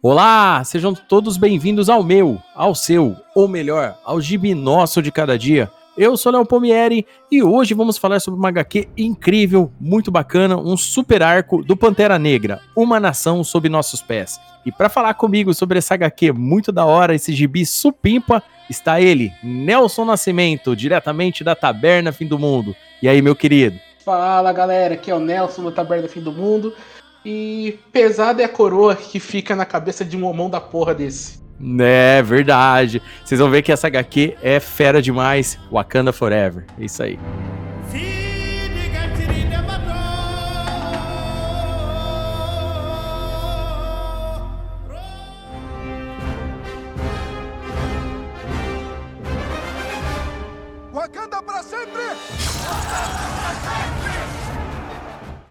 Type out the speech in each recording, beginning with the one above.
Olá, sejam todos bem-vindos ao meu, ao seu, ou melhor, ao gibi nosso de cada dia. Eu sou Léo Pomieri e hoje vamos falar sobre uma HQ incrível, muito bacana, um super arco do Pantera Negra, Uma Nação Sob Nossos Pés. E para falar comigo sobre essa HQ muito da hora, esse gibi supimpa, está ele, Nelson Nascimento, diretamente da Taberna Fim do Mundo. E aí, meu querido? Fala galera, aqui é o Nelson do Taberna Fim do Mundo. E pesada é a coroa que fica na cabeça de um homão da porra desse. É verdade. Vocês vão ver que essa HQ é fera demais. Wakanda Forever. É isso aí.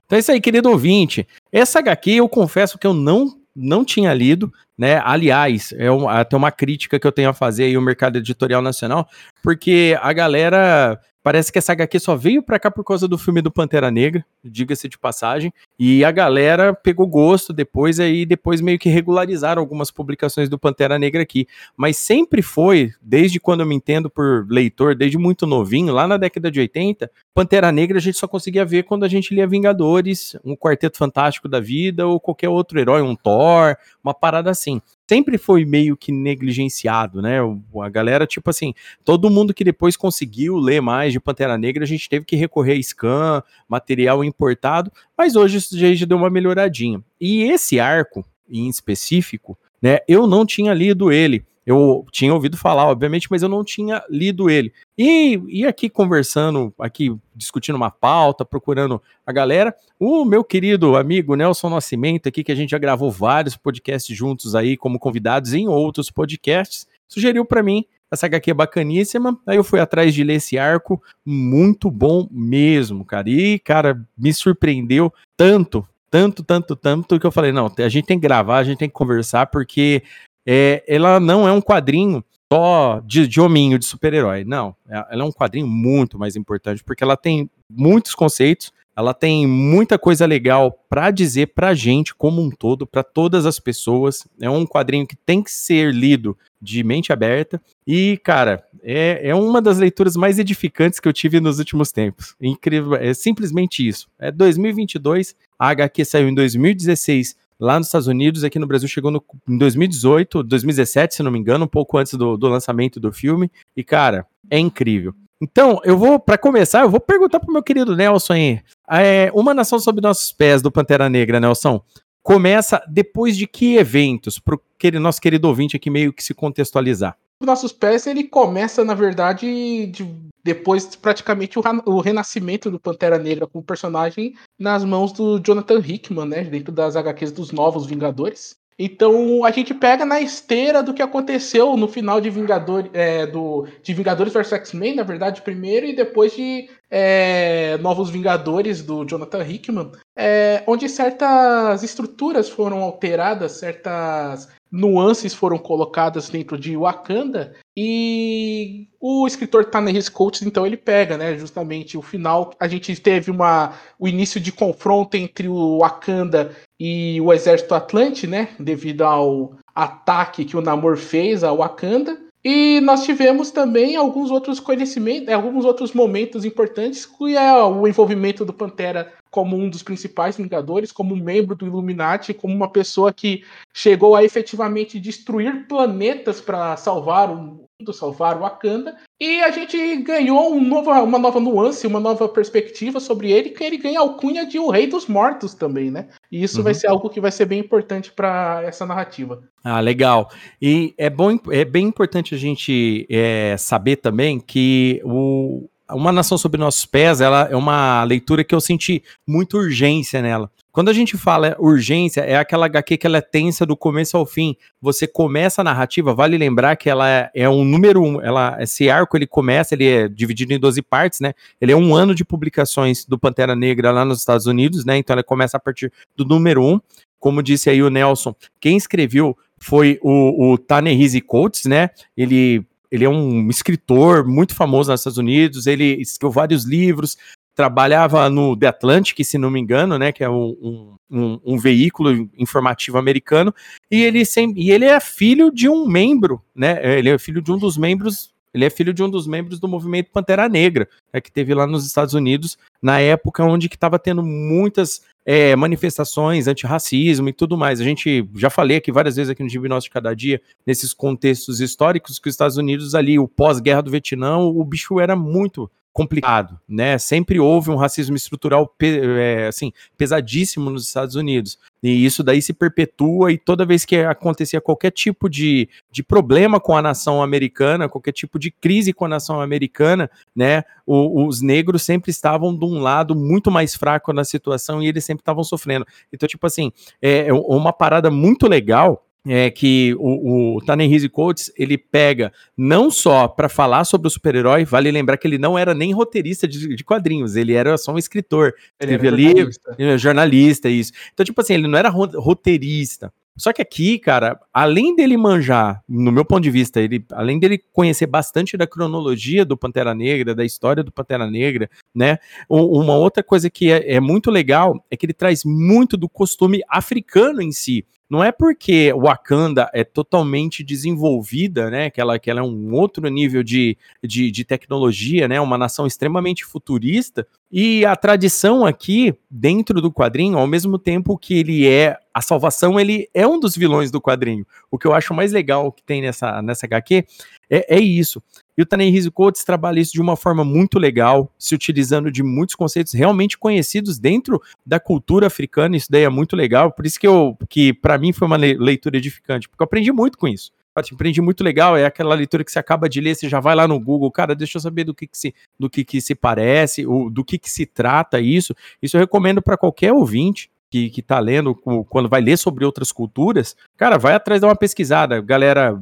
Então é isso aí, querido ouvinte. Essa HQ eu confesso que eu não não tinha lido, né? Aliás, é um, até uma crítica que eu tenho a fazer aí ao mercado editorial nacional, porque a galera Parece que essa HQ só veio pra cá por causa do filme do Pantera Negra, diga-se de passagem. E a galera pegou gosto depois, aí depois meio que regularizaram algumas publicações do Pantera Negra aqui. Mas sempre foi, desde quando eu me entendo por leitor, desde muito novinho, lá na década de 80, Pantera Negra a gente só conseguia ver quando a gente lia Vingadores, um Quarteto Fantástico da Vida ou qualquer outro herói, um Thor, uma parada assim sempre foi meio que negligenciado, né? A galera, tipo assim, todo mundo que depois conseguiu ler mais de Pantera Negra, a gente teve que recorrer a scan, material importado, mas hoje isso já deu uma melhoradinha. E esse arco, em específico, né, eu não tinha lido ele. Eu tinha ouvido falar, obviamente, mas eu não tinha lido ele. E, e aqui conversando, aqui discutindo uma pauta, procurando a galera, o meu querido amigo Nelson Nascimento aqui, que a gente já gravou vários podcasts juntos aí como convidados em outros podcasts, sugeriu para mim essa HQ é bacaníssima. Aí eu fui atrás de ler esse arco, muito bom mesmo, cara. E, cara, me surpreendeu tanto, tanto, tanto, tanto, que eu falei: não, a gente tem que gravar, a gente tem que conversar, porque é, ela não é um quadrinho só de, de hominho, de super-herói. Não, é, ela é um quadrinho muito mais importante, porque ela tem muitos conceitos, ela tem muita coisa legal para dizer pra gente como um todo, para todas as pessoas. É um quadrinho que tem que ser lido de mente aberta. E, cara, é, é uma das leituras mais edificantes que eu tive nos últimos tempos. Incrível, é simplesmente isso. É 2022, a HQ saiu em 2016 lá nos Estados Unidos, aqui no Brasil chegou no, em 2018, 2017, se não me engano, um pouco antes do, do lançamento do filme. E, cara, é incrível. Então, eu vou, para começar, eu vou perguntar pro meu querido Nelson aí. É, uma Nação Sob Nossos Pés, do Pantera Negra, Nelson, começa depois de que eventos? Pro aquele nosso querido ouvinte aqui meio que se contextualizar. Nossos Pés, ele começa, na verdade, de depois praticamente o, o, renascimento do Pantera Negra como personagem nas mãos do Jonathan Hickman, né, dentro das HQs dos Novos Vingadores. Então a gente pega na esteira do que aconteceu no final de Vingadores, é, do, de Vingadores vs X-Men, na verdade, primeiro, e depois de é, Novos Vingadores do Jonathan Hickman, é, onde certas estruturas foram alteradas, certas nuances foram colocadas dentro de Wakanda e o escritor Ta-Nehisi Coates então ele pega, né, justamente o final, a gente teve uma o início de confronto entre o Wakanda e o exército Atlante, né, devido ao ataque que o Namor fez a Wakanda. E nós tivemos também alguns outros conhecimentos, alguns outros momentos importantes, que é o envolvimento do Pantera como um dos principais Vingadores, como membro do Illuminati, como uma pessoa que chegou a efetivamente destruir planetas para salvar o salvar o Wakanda. E a gente ganhou um novo, uma nova nuance, uma nova perspectiva sobre ele, que ele ganha a alcunha de o Rei dos Mortos também, né? E isso uhum. vai ser algo que vai ser bem importante para essa narrativa. Ah, legal. E é, bom, é bem importante a gente é, saber também que o, uma Nação Sob Nossos Pés, ela é uma leitura que eu senti muita urgência nela. Quando a gente fala urgência, é aquela HQ que ela é tensa do começo ao fim. Você começa a narrativa, vale lembrar que ela é, é um número um, ela, esse arco ele começa, ele é dividido em 12 partes, né? Ele é um ano de publicações do Pantera Negra lá nos Estados Unidos, né? Então ela começa a partir do número um. Como disse aí o Nelson, quem escreveu foi o, o Ta-Nehisi Coates, né? Ele ele é um escritor muito famoso nos Estados Unidos, ele escreveu vários livros, trabalhava no The Atlantic, se não me engano, né, que é um, um, um veículo informativo americano, e ele, sem, e ele é filho de um membro, né, ele é filho de um dos membros ele é filho de um dos membros do movimento Pantera Negra, né, que teve lá nos Estados Unidos, na época onde que estava tendo muitas é, manifestações antirracismo e tudo mais. A gente já falei aqui várias vezes aqui no Diagnóstico de Cada Dia, nesses contextos históricos, que os Estados Unidos ali, o pós-guerra do Vietnã, o bicho era muito complicado, né? Sempre houve um racismo estrutural é, assim pesadíssimo nos Estados Unidos e isso daí se perpetua e toda vez que acontecia qualquer tipo de, de problema com a nação americana, qualquer tipo de crise com a nação americana, né? O, os negros sempre estavam de um lado muito mais fraco na situação e eles sempre estavam sofrendo. Então tipo assim é, é uma parada muito legal é que o, o Ta-Nehisi Coates ele pega não só para falar sobre o super-herói, vale lembrar que ele não era nem roteirista de, de quadrinhos, ele era só um escritor, ele escrevia livros, jornalista. jornalista, isso. Então, tipo assim, ele não era roteirista. Só que aqui, cara, além dele manjar, no meu ponto de vista, ele, além dele conhecer bastante da cronologia do Pantera Negra, da história do Pantera Negra, né? Uma outra coisa que é, é muito legal é que ele traz muito do costume africano em si. Não é porque Wakanda é totalmente desenvolvida, né? Que ela, que ela é um outro nível de, de, de tecnologia, né? Uma nação extremamente futurista. E a tradição aqui, dentro do quadrinho, ao mesmo tempo que ele é a salvação, ele é um dos vilões do quadrinho. O que eu acho mais legal que tem nessa, nessa HQ é, é isso. E o Ta-Nehisi Coates trabalha isso de uma forma muito legal, se utilizando de muitos conceitos realmente conhecidos dentro da cultura africana. Isso daí é muito legal. Por isso que eu, que para mim foi uma leitura edificante, porque eu aprendi muito com isso. Eu aprendi muito legal. É aquela leitura que você acaba de ler, você já vai lá no Google, cara, deixa eu saber do que, que se, do que, que se parece, ou do que, que se trata isso. Isso eu recomendo para qualquer ouvinte que, que tá lendo, quando vai ler sobre outras culturas, cara, vai atrás dar uma pesquisada. Galera,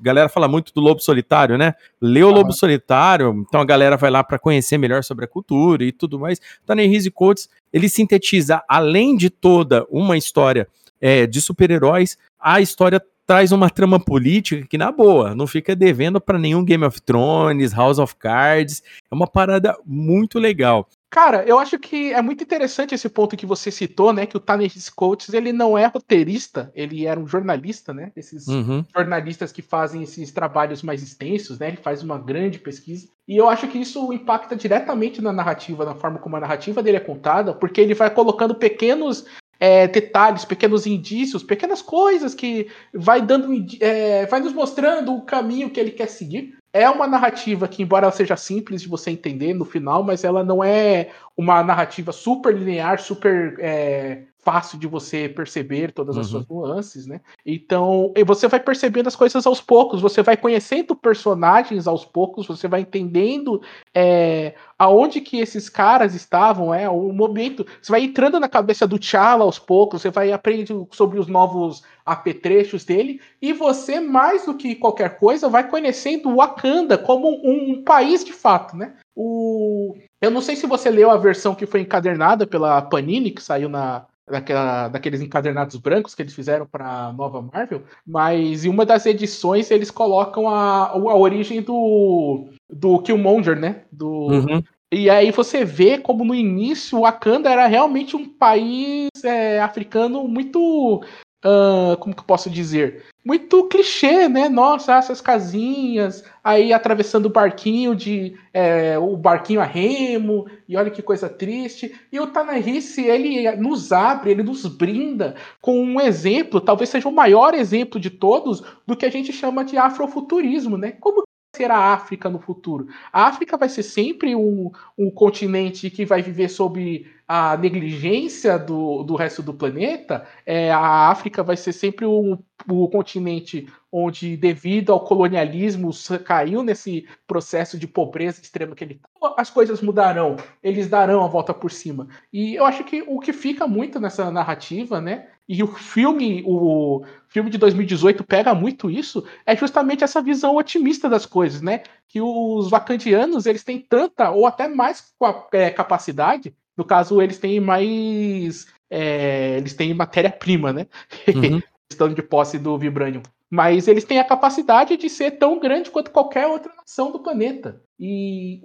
galera fala muito do lobo solitário, né? Lê o lobo solitário, então a galera vai lá para conhecer melhor sobre a cultura e tudo mais. Ta-Nehisi Coates, ele sintetiza, além de toda uma história é, de super-heróis, a história traz uma trama política que, na boa, não fica devendo para nenhum Game of Thrones, House of Cards. É uma parada muito legal. Cara, eu acho que é muito interessante esse ponto que você citou, né? Que o Tanner Coates, ele não é roteirista, ele era um jornalista, né? Esses uhum. jornalistas que fazem esses trabalhos mais extensos, né? Ele faz uma grande pesquisa. E eu acho que isso impacta diretamente na narrativa, na forma como a narrativa dele é contada, porque ele vai colocando pequenos é, detalhes, pequenos indícios, pequenas coisas que vai dando, é, vai nos mostrando o caminho que ele quer seguir é uma narrativa que, embora ela seja simples de você entender no final, mas ela não é uma narrativa super linear, super é, fácil de você perceber todas as uhum. suas nuances, né? Então, você vai percebendo as coisas aos poucos, você vai conhecendo personagens aos poucos, você vai entendendo é, aonde que esses caras estavam, é o momento, você vai entrando na cabeça do T'Challa aos poucos, você vai aprendendo sobre os novos apetrechos dele, e você, mais do que qualquer coisa, vai conhecendo o Wakanda como um, um país de fato, né? O... Eu não sei se você leu a versão que foi encadernada pela Panini, que saiu na, daquela, daqueles encadernados brancos que eles fizeram para nova Marvel, mas em uma das edições eles colocam a, a origem do, do Killmonger, né? Do, uhum. E aí você vê como no início o Wakanda era realmente um país é, africano muito Uh, como que eu posso dizer? Muito clichê, né? Nossa, essas casinhas, aí atravessando o barquinho de é, o barquinho a remo, e olha que coisa triste. E o Tanahisi, ele nos abre, ele nos brinda com um exemplo, talvez seja o maior exemplo de todos, do que a gente chama de afrofuturismo, né? Como ser a África no futuro? A África vai ser sempre um, um continente que vai viver sob a negligência do, do resto do planeta, é, a África vai ser sempre o, o continente onde, devido ao colonialismo, caiu nesse processo de pobreza extrema que ele tá. as coisas mudarão, eles darão a volta por cima. E eu acho que o que fica muito nessa narrativa, né? E o filme, o filme de 2018 pega muito isso, é justamente essa visão otimista das coisas, né? Que os vacandianos, eles têm tanta ou até mais é, capacidade no caso, eles têm mais. É, eles têm matéria-prima, né? Uhum. Estão de posse do Vibranium. Mas eles têm a capacidade de ser tão grande quanto qualquer outra nação do planeta. E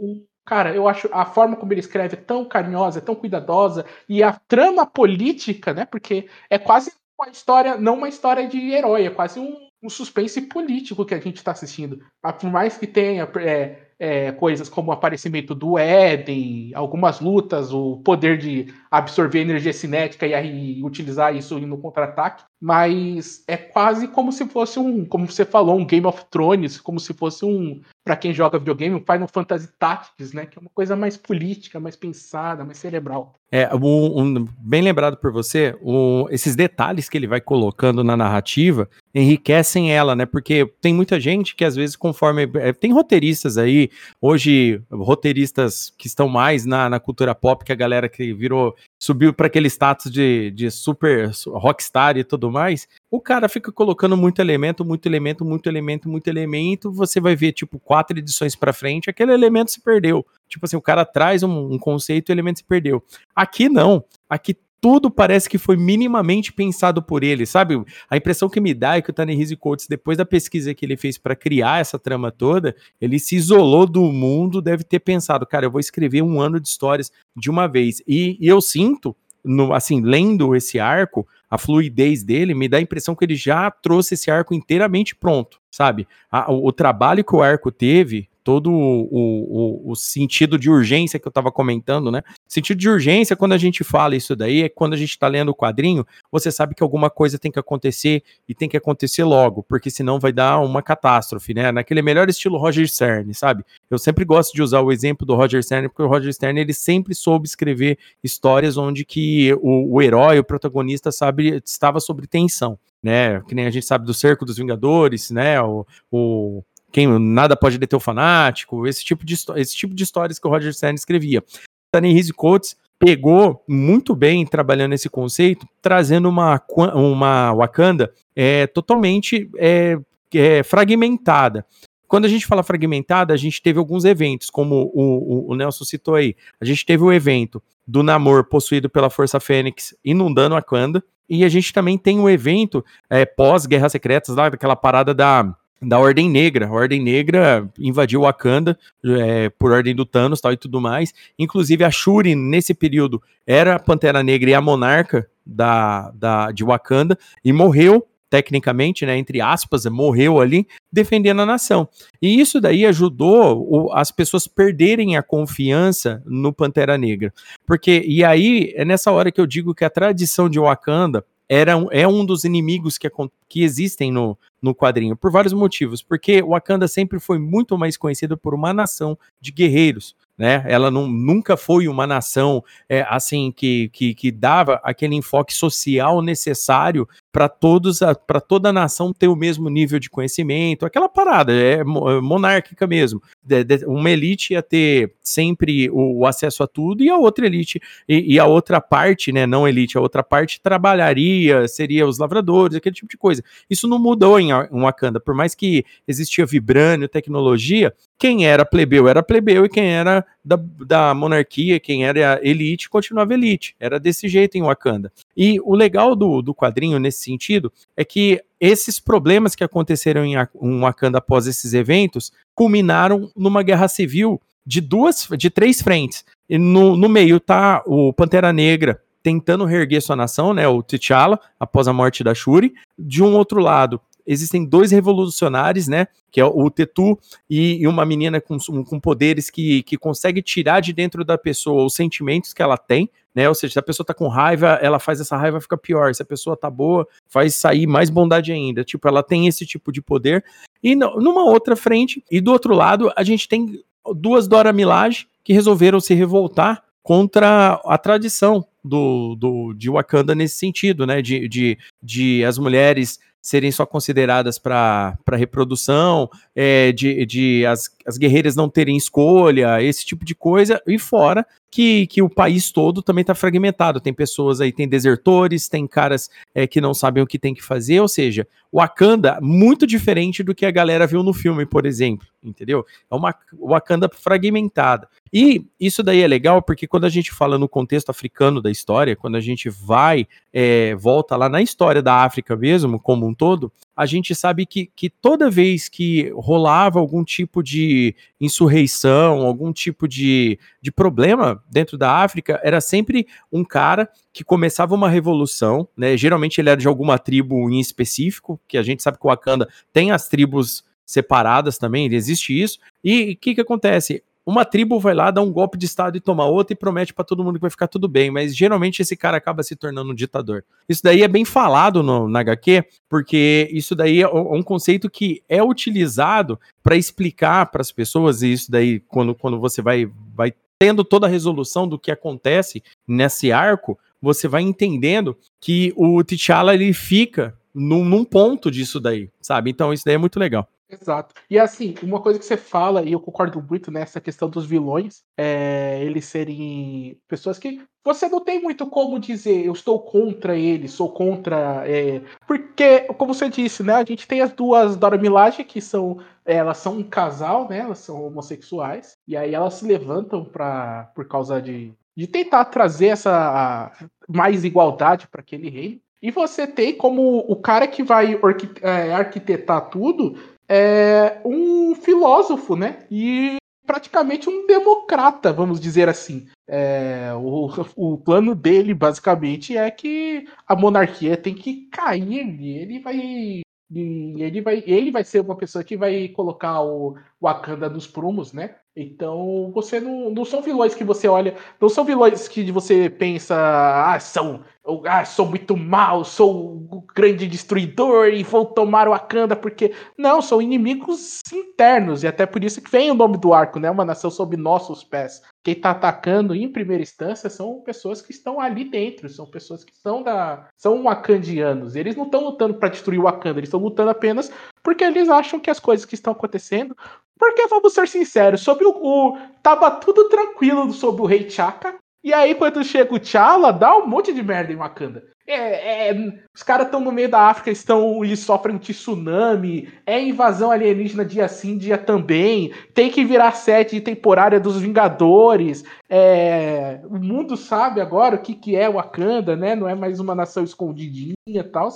Cara, eu acho a forma como ele escreve é tão carinhosa, é tão cuidadosa, e a trama política, né? Porque é quase uma história, não uma história de herói, é quase um, um suspense político que a gente está assistindo. Por mais que tenha é, é, coisas como o aparecimento do Éden, algumas lutas, o poder de absorver energia cinética e aí utilizar isso no contra-ataque, mas é quase como se fosse um, como você falou, um Game of Thrones, como se fosse um, para quem joga videogame, um Final Fantasy Tactics, né, que é uma coisa mais política, mais pensada, mais cerebral. É, um, um, bem lembrado por você, um, esses detalhes que ele vai colocando na narrativa enriquecem ela, né? Porque tem muita gente que às vezes, conforme. É, tem roteiristas aí, hoje, roteiristas que estão mais na, na cultura pop, que a galera que virou subiu para aquele status de, de super rockstar e tudo mais, o cara fica colocando muito elemento, muito elemento, muito elemento, muito elemento, você vai ver, tipo, quatro edições para frente, aquele elemento se perdeu. Tipo assim, o cara traz um, um conceito e o elemento se perdeu. Aqui não. Aqui tudo parece que foi minimamente pensado por ele, sabe? A impressão que me dá é que o Tanehisi Coates, depois da pesquisa que ele fez para criar essa trama toda, ele se isolou do mundo, deve ter pensado, cara, eu vou escrever um ano de histórias de uma vez. E, e eu sinto, no, assim, lendo esse arco, a fluidez dele me dá a impressão que ele já trouxe esse arco inteiramente pronto, sabe? A, o, o trabalho que o arco teve todo o, o, o, sentido de urgência que eu estava comentando, né? Sentido de urgência, quando a gente fala isso daí, é quando a gente está lendo o quadrinho, você sabe que alguma coisa tem que acontecer e tem que acontecer logo, porque senão vai dar uma catástrofe, né? Naquele melhor estilo Roger Stern, sabe? Eu sempre gosto de usar o exemplo do Roger Stern, porque o Roger Stern ele sempre soube escrever histórias onde que o, o herói, o protagonista, sabe, estava sob tensão né? Que nem a gente sabe do Cerco dos Vingadores, né? O, o, quem nada pode deter o fanático, esse tipo de, esse tipo de histórias que o Roger Stern escrevia. Ta-Nehisi Coates pegou muito bem trabalhando esse conceito, trazendo uma, uma Wakanda é, totalmente é, é, fragmentada. Quando a gente fala fragmentada, a gente teve alguns eventos, como o, o, o Nelson citou aí. A gente teve o evento do Namor possuído pela Força Fênix inundando Wakanda, e a gente também tem o evento é, pós-Guerras Secretas, lá daquela parada da da Ordem Negra. A Ordem Negra invadiu Wakanda é, por ordem do Thanos tal, e tudo mais. Inclusive, a Shuri, nesse período, era a Pantera Negra e a monarca da, da, de Wakanda e morreu. Tecnicamente, né, entre aspas, morreu ali defendendo a nação. E isso daí ajudou o, as pessoas perderem a confiança no Pantera Negra. Porque, e aí, é nessa hora que eu digo que a tradição de Wakanda era, é um dos inimigos que, que existem no, no quadrinho, por vários motivos. Porque Wakanda sempre foi muito mais conhecida por uma nação de guerreiros. Né? Ela não, nunca foi uma nação é, assim que, que, que, dava aquele enfoque social necessário para todos para toda a nação ter o mesmo nível de conhecimento, aquela parada é, é monárquica mesmo. De, de, uma elite ia ter sempre o, o, acesso a tudo e a outra elite e, e, a outra parte, né, não elite, a outra parte trabalharia, seria os lavradores, aquele tipo de coisa. Isso não mudou em, Wakanda, por mais que existia vibrânio, tecnologia, quem era plebeu era plebeu e quem era da, da monarquia, quem era elite, continuava elite. Era desse jeito em Wakanda. E o legal do, do quadrinho nesse sentido é que esses problemas que aconteceram em Wakanda após esses eventos culminaram numa guerra civil de duas, de três frentes. E no, no meio tá o Pantera Negra tentando reerguer sua nação, né, o T'Challa, após a morte da Shuri. De um outro lado, existem dois revolucionários, né? Que é o Tetu e, e uma menina com, com poderes que, que consegue tirar de dentro da pessoa os sentimentos que ela tem, né? Ou seja, se a pessoa tá com raiva, ela faz essa raiva ficar pior. Se a pessoa tá boa, faz sair mais bondade ainda. Tipo, ela tem esse tipo de poder. E numa outra frente, e do outro lado, a gente tem duas Dora Milaje que resolveram se revoltar contra a tradição do, do, de Wakanda nesse sentido, né? De, de, de as mulheres serem só consideradas para reprodução, é, de, de as, as guerreiras não terem escolha, esse tipo de coisa, e fora que, que o país todo também está fragmentado. Tem pessoas aí, tem desertores, tem caras é, que não sabem o que tem que fazer, ou seja, Wakanda muito diferente do que a galera viu no filme, por exemplo, entendeu? É uma Wakanda fragmentada. E isso daí é legal porque quando a gente fala no contexto africano da história, quando a gente vai, é, volta lá na história da África mesmo, como um todo, a gente sabe que, que toda vez que rolava algum tipo de insurreição, algum tipo de, de problema dentro da África, era sempre um cara que começava uma revolução, né? Geralmente ele era de alguma tribo em específico, que a gente sabe que o Wakanda tem as tribos separadas também, existe isso. E o que, que acontece? Uma tribo vai lá, dá um golpe de estado e toma outra e promete para todo mundo que vai ficar tudo bem, mas geralmente esse cara acaba se tornando um ditador. Isso daí é bem falado no, na HQ, porque isso daí é um conceito que é utilizado para explicar para as pessoas, e isso daí, quando, quando você vai, vai tendo toda a resolução do que acontece nesse arco, você vai entendendo que o T'Challa ele fica num, num ponto disso daí, sabe? Então isso daí é muito legal. Exato. E assim, uma coisa que você fala, e eu concordo muito nessa questão dos vilões, é eles serem pessoas que você não tem muito como dizer eu estou contra ele, sou contra. É... Porque, como você disse, né? A gente tem as duas Dora Milaje, que são. Elas são um casal, né? Elas são homossexuais. E aí elas se levantam pra, por causa de, de tentar trazer essa mais igualdade para aquele reino. E você tem como o cara que vai é, arquitetar tudo é um filósofo, né? E praticamente um democrata, vamos dizer assim. É, o, o plano dele, basicamente, é que a monarquia tem que cair ele vai. Ele vai, ele vai ser uma pessoa que vai colocar o Wakanda nos prumos, né? Então, você não, não são vilões que você olha, não são vilões que você pensa, ah, são, ah, sou muito mal, sou o grande destruidor e vou tomar o Wakanda porque não, são inimigos internos e até por isso que vem o nome do arco, né? Uma nação sob nossos pés. Quem tá atacando em primeira instância são pessoas que estão ali dentro, são pessoas que são da, são wakandianos. Eles não estão lutando para destruir o Wakanda, eles estão lutando apenas porque eles acham que as coisas que estão acontecendo porque vamos ser sinceros, sobre o, o tava tudo tranquilo sobre o Rei Chaka. E aí, quando chega o T'Challa, dá um monte de merda em Wakanda. É, é, os caras estão no meio da África, estão e sofrem um tsunami, é invasão alienígena dia sim, dia também, tem que virar sete temporária dos Vingadores. É, o mundo sabe agora o que, que é Wakanda, né? Não é mais uma nação escondidinha e tal.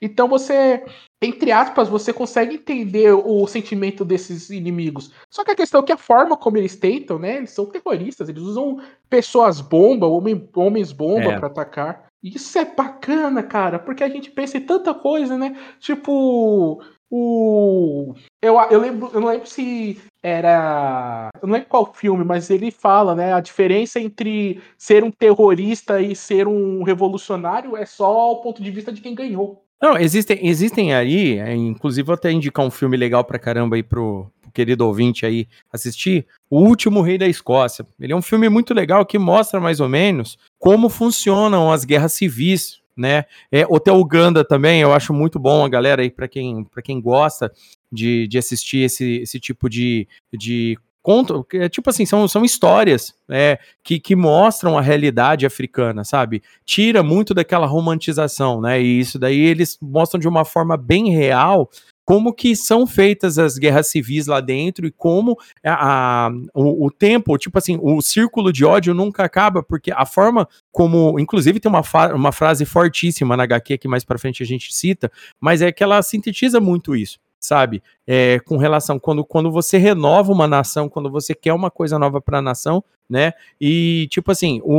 Então você, entre aspas, você consegue entender o sentimento desses inimigos. Só que a questão é que a forma como eles tentam, né? Eles são terroristas, eles usam pessoas bomba, homens bomba é. para atacar. Isso é bacana, cara, porque a gente pensa em tanta coisa, né? Tipo, o. Eu, eu, lembro, eu não lembro se era. Eu não lembro qual filme, mas ele fala, né? A diferença entre ser um terrorista e ser um revolucionário é só o ponto de vista de quem ganhou. Não, existem, existem aí, é, inclusive vou até indicar um filme legal pra caramba aí pro, pro querido ouvinte aí assistir, O Último Rei da Escócia. Ele é um filme muito legal que mostra mais ou menos como funcionam as guerras civis, né? É, Hotel Uganda também, eu acho muito bom a galera aí, para quem, quem gosta de, de assistir esse, esse tipo de, de contam, é, tipo assim, são, são histórias é, que, que mostram a realidade africana, sabe? Tira muito daquela romantização, né? E isso daí eles mostram de uma forma bem real como que são feitas as guerras civis lá dentro e como a, a o, o, tempo, tipo assim, o círculo de ódio nunca acaba, porque a forma como, inclusive tem uma, uma frase fortíssima na HQ que mais para frente a gente cita, mas é que ela sintetiza muito isso sabe? É, com relação quando, quando você renova uma nação, quando você quer uma coisa nova para a nação, né? E tipo assim, o,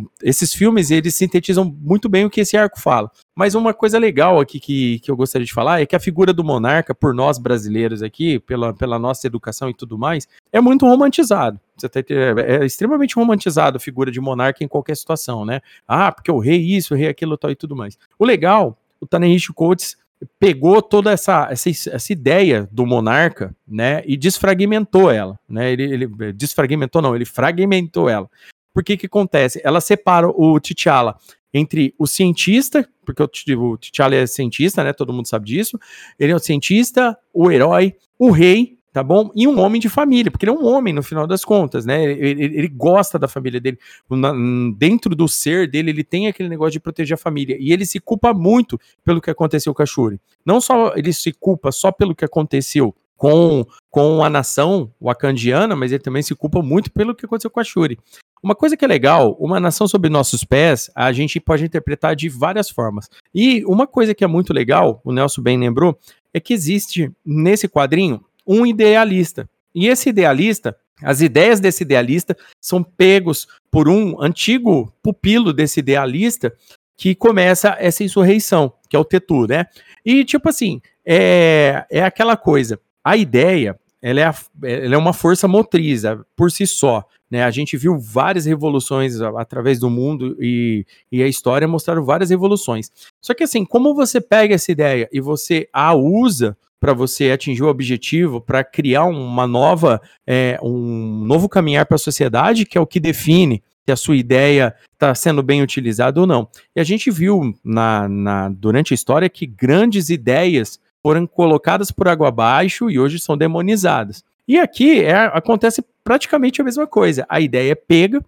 o, esses filmes eles sintetizam muito bem o que esse arco fala. Mas uma coisa legal aqui que, que eu gostaria de falar é que a figura do monarca, por nós brasileiros aqui, pela, pela nossa educação e tudo mais, é muito romantizado. Tá, é, é extremamente romantizado a figura de monarca em qualquer situação, né? Ah, porque o rei isso, o rei aquilo tal e tudo mais. O legal, o Taneishi Coates pegou toda essa, essa, essa ideia do monarca, né, e desfragmentou ela, né, ele, ele desfragmentou não, ele fragmentou ela. Por que que acontece? Ela separa o T'Challa entre o cientista, porque o T'Challa é cientista, né, todo mundo sabe disso, ele é o cientista, o herói, o rei tá bom? E um homem de família, porque ele é um homem no final das contas, né? Ele, ele, ele gosta da família dele. Na, dentro do ser dele, ele tem aquele negócio de proteger a família. E ele se culpa muito pelo que aconteceu com a Shuri. Não só ele se culpa só pelo que aconteceu com, com a nação wakandiana, mas ele também se culpa muito pelo que aconteceu com a Shuri. Uma coisa que é legal, uma nação sob nossos pés, a gente pode interpretar de várias formas. E uma coisa que é muito legal, o Nelson bem lembrou, é que existe nesse quadrinho um idealista. E esse idealista, as ideias desse idealista são pegos por um antigo pupilo desse idealista que começa essa insurreição, que é o Tetu, né? E tipo assim, é, é aquela coisa, a ideia, ela é, a, ela é uma força motriz por si só, né? A gente viu várias revoluções através do mundo e, e a história mostraram várias revoluções. Só que assim, como você pega essa ideia e você a usa para você atingir o objetivo, para criar uma nova, é, um novo caminhar para a sociedade, que é o que define se a sua ideia está sendo bem utilizada ou não. E a gente viu na, na, durante a história que grandes ideias foram colocadas por água abaixo e hoje são demonizadas. E aqui é, acontece praticamente a mesma coisa. A ideia é pega,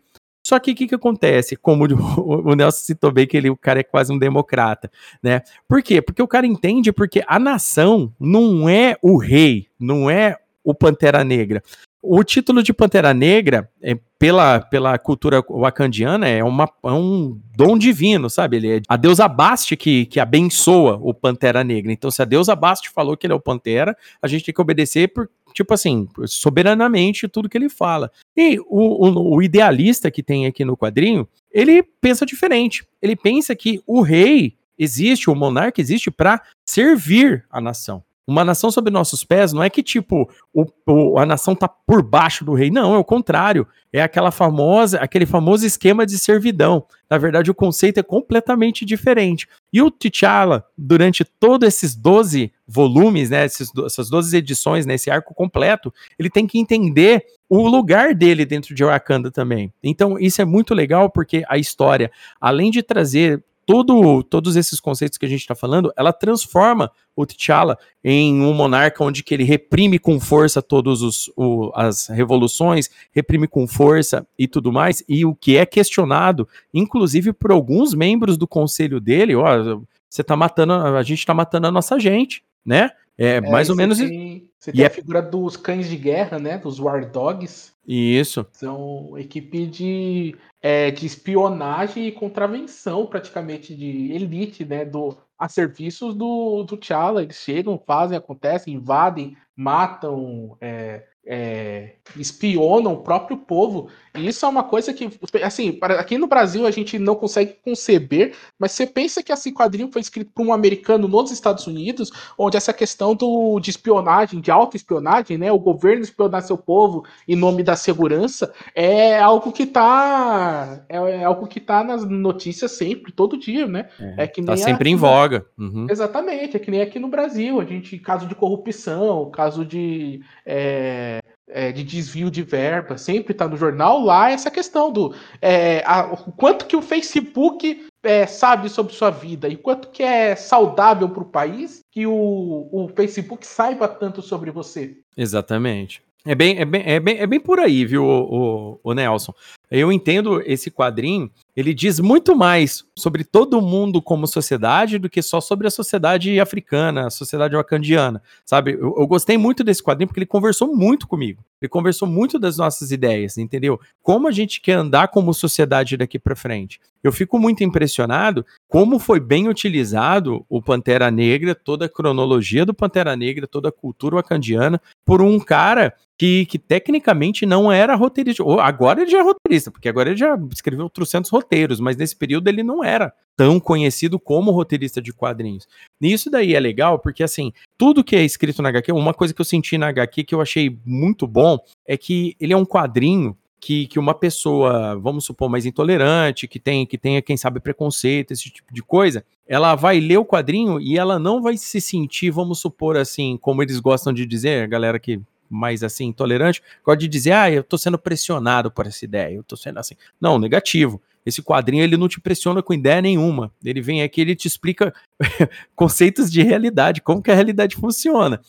só que o que, que acontece? Como o, o Nelson citou bem que ele, o cara é quase um democrata, né? Por quê? Porque o cara entende porque a nação não é o rei, não é o Pantera Negra. O título de Pantera Negra, é, pela, pela cultura wakandiana, é, uma, é um dom divino, sabe? Ele é a deusa Bast que, que abençoa o Pantera Negra. Então, se a deusa Bast falou que ele é o Pantera, a gente tem que obedecer por, tipo assim, soberanamente tudo que ele fala. E o, o, o idealista que tem aqui no quadrinho, ele pensa diferente. Ele pensa que o rei existe, o monarca existe para servir a nação. Uma nação sob nossos pés não é que, tipo, o, o, a nação tá por baixo do rei. Não, é o contrário. É aquela famosa, aquele famoso esquema de servidão. Na verdade, o conceito é completamente diferente. E o T'Challa, durante todos esses 12 volumes, né, esses, essas 12 edições, né, esse arco completo, ele tem que entender o lugar dele dentro de Wakanda também. Então, isso é muito legal porque a história, além de trazer todo, todos esses conceitos que a gente está falando, ela transforma o T'Challa em um monarca onde que ele reprime com força todas as revoluções, reprime com força e tudo mais, e o que é questionado, inclusive por alguns membros do conselho dele, ó, você tá matando, a gente tá matando a nossa gente, né? É, é mais ou menos. Tem, você tem a é... figura dos cães de guerra, né? Dos War Dogs. Isso. São equipe de, é, de espionagem e contravenção, praticamente, de elite, né? Do, a serviços do, do T'Challa. Eles chegam, fazem, acontecem, invadem, matam, é, é, espionam o próprio povo. E isso é uma coisa que, assim, aqui no Brasil a gente não consegue conceber, mas você pensa que esse quadrinho foi escrito por um americano nos Estados Unidos, onde essa questão do, de espionagem, de autoespionagem, né, o governo espionar seu povo em nome da segurança, é algo que tá é, é algo que tá nas notícias sempre, todo dia, né? É, é que tá sempre aqui, em voga. Uhum. Exatamente, é que nem aqui no Brasil, a gente caso de corrupção, caso de é, é, de desvio de verba, sempre está no jornal, lá essa questão do é, a, o quanto que o Facebook é, sabe sobre sua vida e quanto que é saudável para o país que o, o Facebook saiba tanto sobre você. Exatamente. É bem, é bem, é bem, é bem por aí, viu, o, o, o Nelson? Eu entendo esse quadrinho ele diz muito mais sobre todo mundo como sociedade do que só sobre a sociedade africana, a sociedade wakandiana, sabe? Eu, eu, gostei muito desse quadrinho porque ele conversou muito comigo. Ele conversou muito das nossas ideias, entendeu? Como a gente quer andar como sociedade daqui para frente. Eu fico muito impressionado como foi bem utilizado o Pantera Negra, toda a cronologia do Pantera Negra, toda a cultura wakandiana, por um cara que, que tecnicamente não era roteirista. Agora ele já é roteirista, porque agora ele já escreveu trocentos roteiros, mas nesse período ele não era tão conhecido como roteirista de quadrinhos. E isso daí é legal, porque assim, tudo que é escrito na HQ, uma coisa que eu senti na HQ que eu achei muito bom é que ele é um quadrinho que, que uma pessoa, vamos supor, mais intolerante, que tem que tenha, quem sabe, preconceito, esse tipo de coisa, ela vai ler o quadrinho e ela não vai se sentir, vamos supor assim, como eles gostam de dizer, a galera que mais assim, intolerante, gosta de dizer, ah, eu tô sendo pressionado por essa ideia, eu tô sendo assim. Não, negativo. Esse quadrinho ele não te pressiona com ideia nenhuma. Ele vem aqui, ele te explica conceitos de realidade, como que a realidade funciona.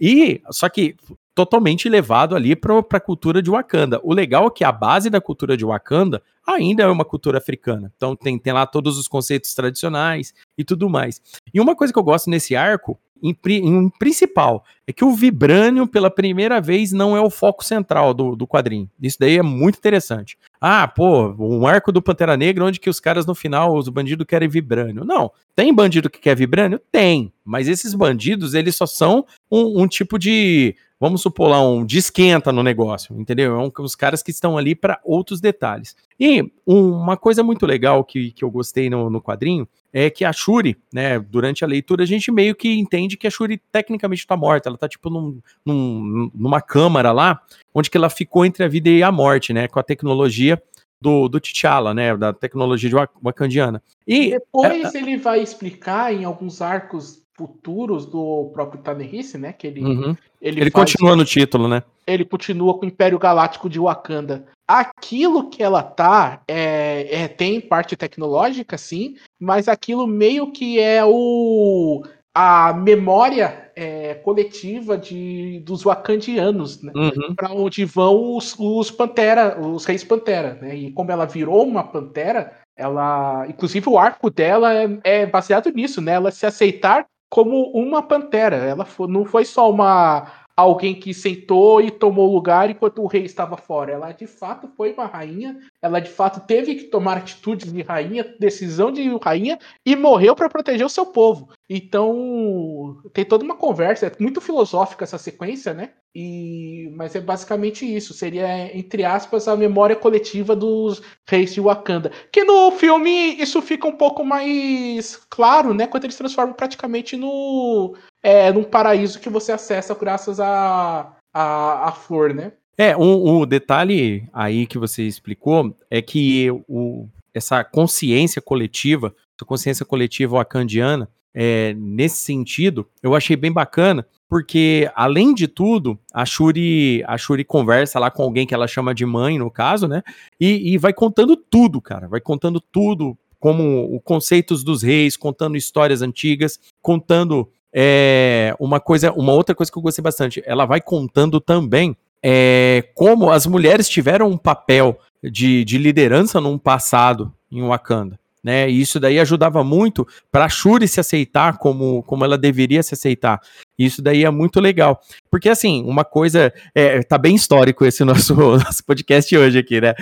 E só que totalmente levado ali para a cultura de Wakanda. O legal é que a base da cultura de Wakanda ainda é uma cultura africana. Então tem, tem lá todos os conceitos tradicionais e tudo mais. E uma coisa que eu gosto nesse arco, em, em, principal é que o Vibranium, pela primeira vez, não é o foco central do, do quadrinho. Isso daí é muito interessante. Ah, pô, um arco do Pantera Negra onde que os caras no final, os bandidos querem Vibranium. Não, tem bandido que quer Vibranium? Tem, mas esses bandidos, eles só são um, um tipo de vamos supor lá, um de esquenta no negócio, entendeu? É um, os caras que estão ali para outros detalhes. E uma coisa muito legal que, que eu gostei no, no quadrinho é que a Shuri, né, durante a leitura, a gente meio que entende que a Shuri tecnicamente está morta. Ela está tipo num, num, numa câmara lá, onde que ela ficou entre a vida e a morte, né, com a tecnologia do, do T'Challa, né, da tecnologia de wakandiana. E depois é, ele vai explicar em alguns arcos futuros do próprio Tanehisi, né, que ele uhum. ele, ele faz, continua no título, né? Ele continua com o Império Galáctico de Wakanda. Aquilo que ela tá é, é tem parte tecnológica, sim, mas aquilo meio que é o a memória é, coletiva de, dos wakandianos, né? Uhum. Para onde vão os, os Pantera, os Reis Pantera, né? E como ela virou uma Pantera, ela, inclusive o arco dela é, é baseado nisso, né? Ela se aceitar como uma Pantera. Ela foi, não foi só uma alguém que sentou e tomou lugar enquanto o rei estava fora. Ela de fato foi uma rainha, ela de fato teve que tomar atitudes de rainha, decisão de rainha e morreu para proteger o seu povo. Então, tem toda uma conversa, é muito filosófica essa sequência, né? E, mas é basicamente isso. Seria, entre aspas, a memória coletiva dos reis de Wakanda. Que no filme isso fica um pouco mais claro, né? Quando eles transformam praticamente no, é, num paraíso que você acessa graças à a, a, a, flor, né? É, um, um detalhe aí que você explicou é que o, essa consciência coletiva, essa consciência coletiva wakandiana, é, nesse sentido, eu achei bem bacana, porque além de tudo, a Shuri, a Shuri conversa lá com alguém que ela chama de mãe, no caso, né? E, e vai contando tudo, cara, vai contando tudo, como os conceitos dos reis, contando histórias antigas, contando é, uma coisa, uma outra coisa que eu gostei bastante. Ela vai contando também é, como as mulheres tiveram um papel de, de liderança num passado em Wakanda né? E isso daí ajudava muito para a Shuri se aceitar como, como ela deveria se aceitar. Isso daí é muito legal. Porque, assim, uma coisa. É, tá bem histórico esse nosso, nosso podcast hoje aqui, né?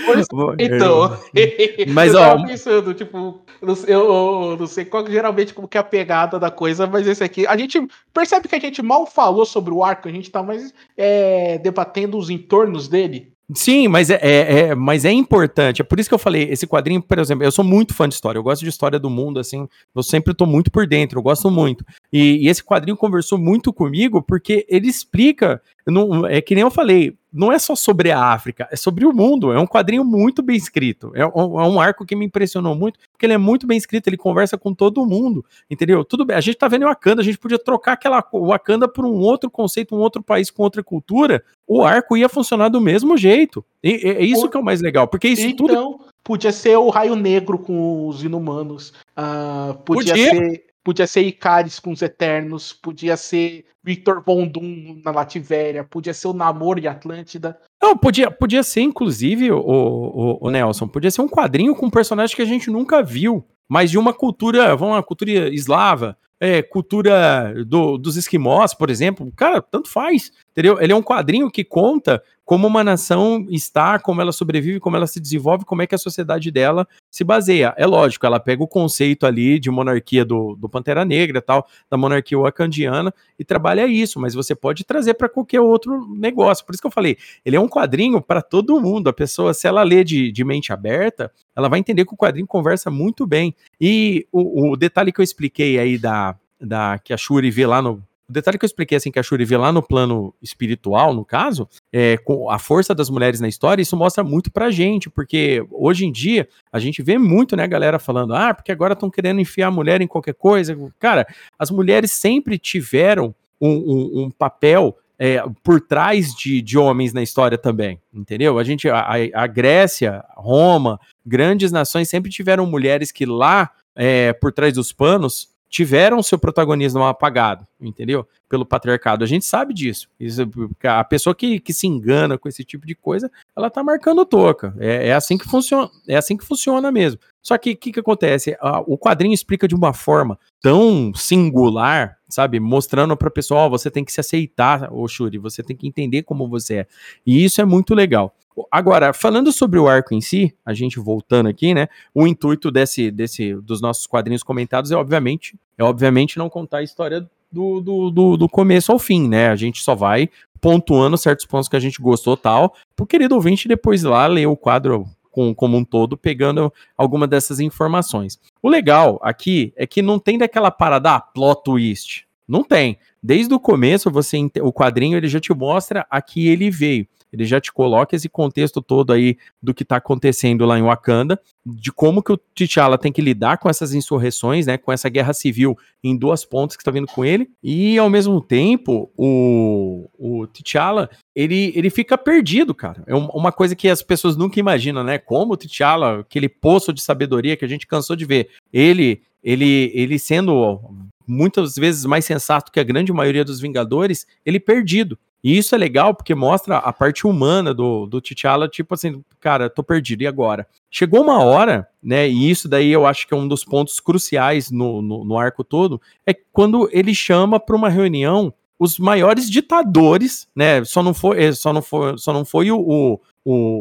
Então. mas, eu ó. pensando, tipo, eu, eu, não sei qual geralmente como que é a pegada da coisa, mas esse aqui. A gente percebe que a gente mal falou sobre o arco, a gente tá mais é, debatendo os entornos dele. Sim, mas é, é, é, mas é importante. É por isso que eu falei, esse quadrinho, por exemplo, eu sou muito fã de história, eu gosto de história do mundo, assim, eu sempre tô muito por dentro, eu gosto muito. E, e esse quadrinho conversou muito comigo porque ele explica, não, é que nem eu falei, não é só sobre a África, é sobre o mundo. É um quadrinho muito bem escrito. É um, é um, arco que me impressionou muito, porque ele é muito bem escrito, ele conversa com todo mundo, entendeu? Tudo bem, a gente tá vendo o Wakanda, a gente podia trocar aquela Wakanda por um outro conceito, um outro país com outra cultura, o arco ia funcionar do mesmo jeito. E, é isso que é o mais legal, porque isso então, tudo... podia ser o Raio Negro com os Inumanos, uh, podia, podia ser podia ser Icaris com os Eternos, podia ser Victor Von Doom na Lativéria, podia ser o Namor de Atlântida. Não, podia, podia ser, inclusive, o, o, o, Nelson, podia ser um quadrinho com um personagem que a gente nunca viu, mas de uma cultura, vamos lá, cultura eslava, é, cultura do, dos esquimós, por exemplo, cara, tanto faz, entendeu? Ele é um quadrinho que conta como uma nação está, como ela sobrevive, como ela se desenvolve, como é que a sociedade dela se baseia. É lógico, ela pega o conceito ali de monarquia do, do Pantera Negra, tal, da monarquia wakandiana e trabalha isso, mas você pode trazer para qualquer outro negócio. Por isso que eu falei, ele é um quadrinho para todo mundo. A pessoa, se ela lê de, de mente aberta, ela vai entender que o quadrinho conversa muito bem. E o, o detalhe que eu expliquei aí da, da que a Shuri vê lá no o detalhe que eu expliquei assim que a Shuri vê lá no plano espiritual, no caso, é, com a força das mulheres na história, isso mostra muito pra gente, porque hoje em dia a gente vê muito, né, galera falando, ah, porque agora estão querendo enfiar a mulher em qualquer coisa. Cara, as mulheres sempre tiveram um, um, um papel é, por trás de, de homens na história também, entendeu? A gente, a, a Grécia, Roma, grandes nações sempre tiveram mulheres que lá é, por trás dos panos tiveram seu protagonismo apagado, entendeu? Pelo patriarcado. A gente sabe disso. Isso, a pessoa que, que se engana com esse tipo de coisa, ela tá marcando toca. É, é assim que funciona, é assim que funciona mesmo. Só que o que, que acontece? o quadrinho explica de uma forma tão singular, sabe? Mostrando para pessoa, oh, você tem que se aceitar, ô Shuri, você tem que entender como você é. E isso é muito legal. Agora, falando sobre o arco em si, a gente voltando aqui, né? O intuito desse, desse dos nossos quadrinhos comentados é obviamente, é obviamente não contar a história do, do, do, do começo ao fim, né? A gente só vai pontuando certos pontos que a gente gostou tal, pro querido ouvinte depois lá ler o quadro com, como um todo, pegando alguma dessas informações. O legal aqui é que não tem daquela parada, ah, plot twist. Não tem. Desde o começo, você o quadrinho ele já te mostra a que ele veio. Ele já te coloca esse contexto todo aí do que está acontecendo lá em Wakanda, de como que o T'Challa tem que lidar com essas insurreições, né, com essa guerra civil em duas pontas que está vindo com ele, e ao mesmo tempo o, o T'Challa, ele, ele fica perdido, cara. É uma coisa que as pessoas nunca imaginam, né, como o T'Challa, aquele poço de sabedoria que a gente cansou de ver, ele ele, ele sendo muitas vezes mais sensato que a grande maioria dos Vingadores, ele perdido. E isso é legal porque mostra a parte humana do, do T'Challa, tipo assim, cara, tô perdido, e agora? Chegou uma hora, né, e isso daí eu acho que é um dos pontos cruciais no, no, no arco todo, é quando ele chama para uma reunião os maiores ditadores, né, só não foi, eh, só não foi, só não foi o, o,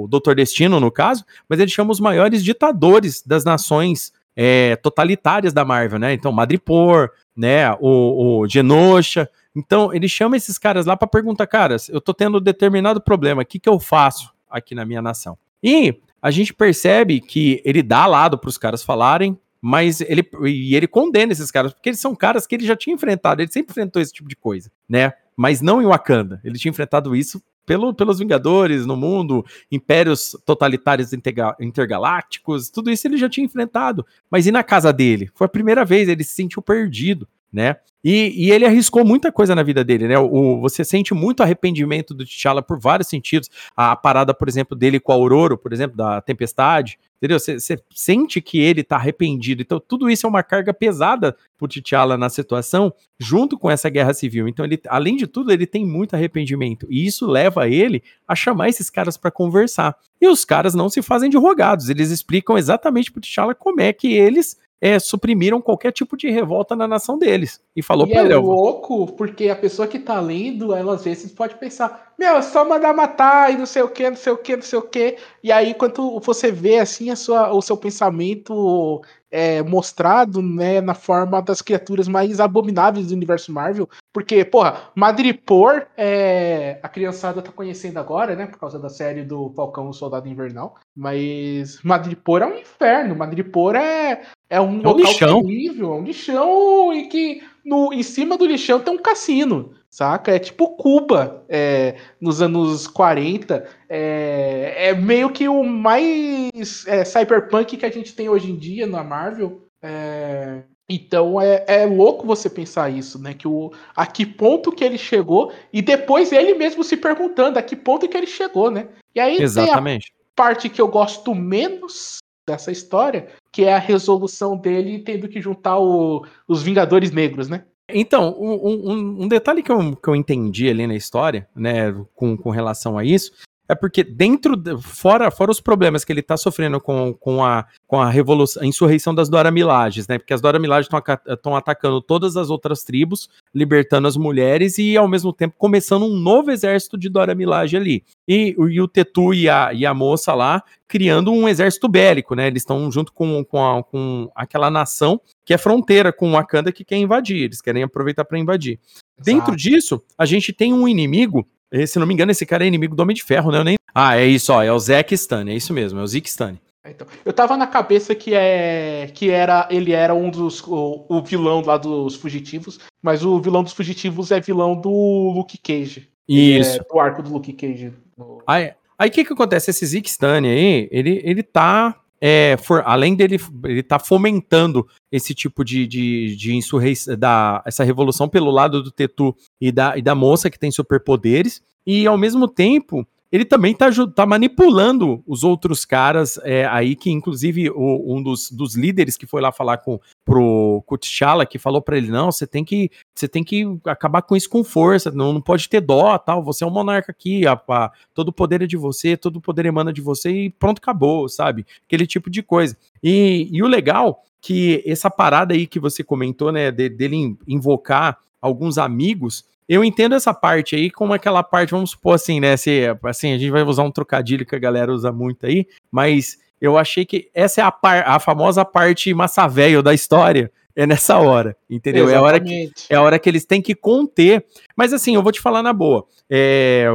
o Doutor Destino, no caso, mas ele chama os maiores ditadores das nações é, totalitárias da Marvel, né, então Madripoor, né, o, o Genosha, então, ele chama esses caras lá para perguntar, caras, eu tô tendo determinado problema, o que, que eu faço aqui na minha nação? E a gente percebe que ele dá lado para os caras falarem, mas ele e ele condena esses caras, porque eles são caras que ele já tinha enfrentado, ele sempre enfrentou esse tipo de coisa, né? Mas não em Wakanda. Ele tinha enfrentado isso pelo, pelos Vingadores no mundo, impérios totalitários intergalácticos, tudo isso ele já tinha enfrentado. Mas e na casa dele? Foi a primeira vez, ele se sentiu perdido né? E, e, ele arriscou muita coisa na vida dele, né? O, você sente muito arrependimento do T'Challa por vários sentidos. A, parada, por exemplo, dele com a Aurora, por exemplo, da Tempestade, entendeu? Você, você sente que ele tá arrependido. Então, tudo isso é uma carga pesada pro T'Challa na situação, junto com essa guerra civil. Então, ele, além de tudo, ele tem muito arrependimento. E isso leva ele a chamar esses caras para conversar. E os caras não se fazem de rogados, eles explicam exatamente pro T'Challa como é que eles é, suprimiram qualquer tipo de revolta na nação deles. E falou ele. É louco, porque a pessoa que tá lendo, ela às vezes pode pensar, meu, é só mandar matar e não sei o que, não sei o que, não sei o que. E aí, quando você vê assim a sua, o seu pensamento é, mostrado né, na forma das criaturas mais abomináveis do universo Marvel. Porque, porra, Madripoor, é, a criançada tá conhecendo agora, né? Por causa da série do Falcão Soldado Invernal. Mas Madripoor é um inferno. Madripoor é, é um, é um lixão. terrível, é um lixão e que no, em cima do lixão tem um cassino saca? É tipo Cuba é, nos anos 40. É, é, meio que o mais é, cyberpunk que a gente tem hoje em dia na Marvel. É, então é, é louco você pensar isso, né? Que o, a que ponto que ele chegou e depois ele mesmo se perguntando a que ponto que ele chegou, né? E aí Exatamente. tem a parte que eu gosto menos dessa história, que é a resolução dele tendo que juntar o, os Vingadores Negros, né? Então, um, um, um, detalhe que eu, que eu entendi ali na história, né, com, com relação a isso, é porque dentro, fora, fora os problemas que ele está sofrendo com, com, a, com a revolução, a insurreição das Dora Milajes, né? Porque as Dora Milajes estão atacando todas as outras tribos, libertando as mulheres e ao mesmo tempo começando um novo exército de Dora Milaje ali. E, e o Tetu e a, e a moça lá criando um exército bélico, né? Eles estão junto com, com, a, com aquela nação que é fronteira com o Wakanda que quer invadir, eles querem aproveitar para invadir. Exato. Dentro disso, a gente tem um inimigo se não me engano, esse cara é inimigo do Homem de Ferro, né? Eu nem... Ah, é isso, ó. É o Zack Stane, é isso mesmo, é o Zeke Stane. É, então, eu tava na cabeça que é que era ele era um dos o, o, vilão lá dos fugitivos, mas o vilão dos fugitivos é vilão do Luke Cage. Isso. É, do arco do Luke Cage. No... Aí o que que acontece? Esse Zeke Stane aí, ele, ele tá é, for, além dele ele tá fomentando esse tipo de, de, de insurreição, da, essa revolução pelo lado do Tetu e da, e da moça que tem superpoderes, e ao mesmo tempo ele também tá, tá manipulando os outros caras é, aí, que inclusive o, um dos, dos líderes que foi lá falar com pro T'Challa, que falou para ele, não, você tem que você tem que acabar com isso com força, não, não pode ter dó, tal, você é um monarca aqui, a, a, todo o poder é de você, todo o poder emana de você e pronto, acabou, sabe? Aquele tipo de coisa. E, e o legal que essa parada aí que você comentou, né, de, dele invocar alguns amigos, eu entendo essa parte aí como aquela parte, vamos supor assim, né? Se, assim, a gente vai usar um trocadilho que a galera usa muito aí, mas eu achei que essa é a, par, a famosa parte massa velho da história. É nessa hora, entendeu? É a hora, que, é a hora que eles têm que conter. Mas assim, eu vou te falar na boa. É,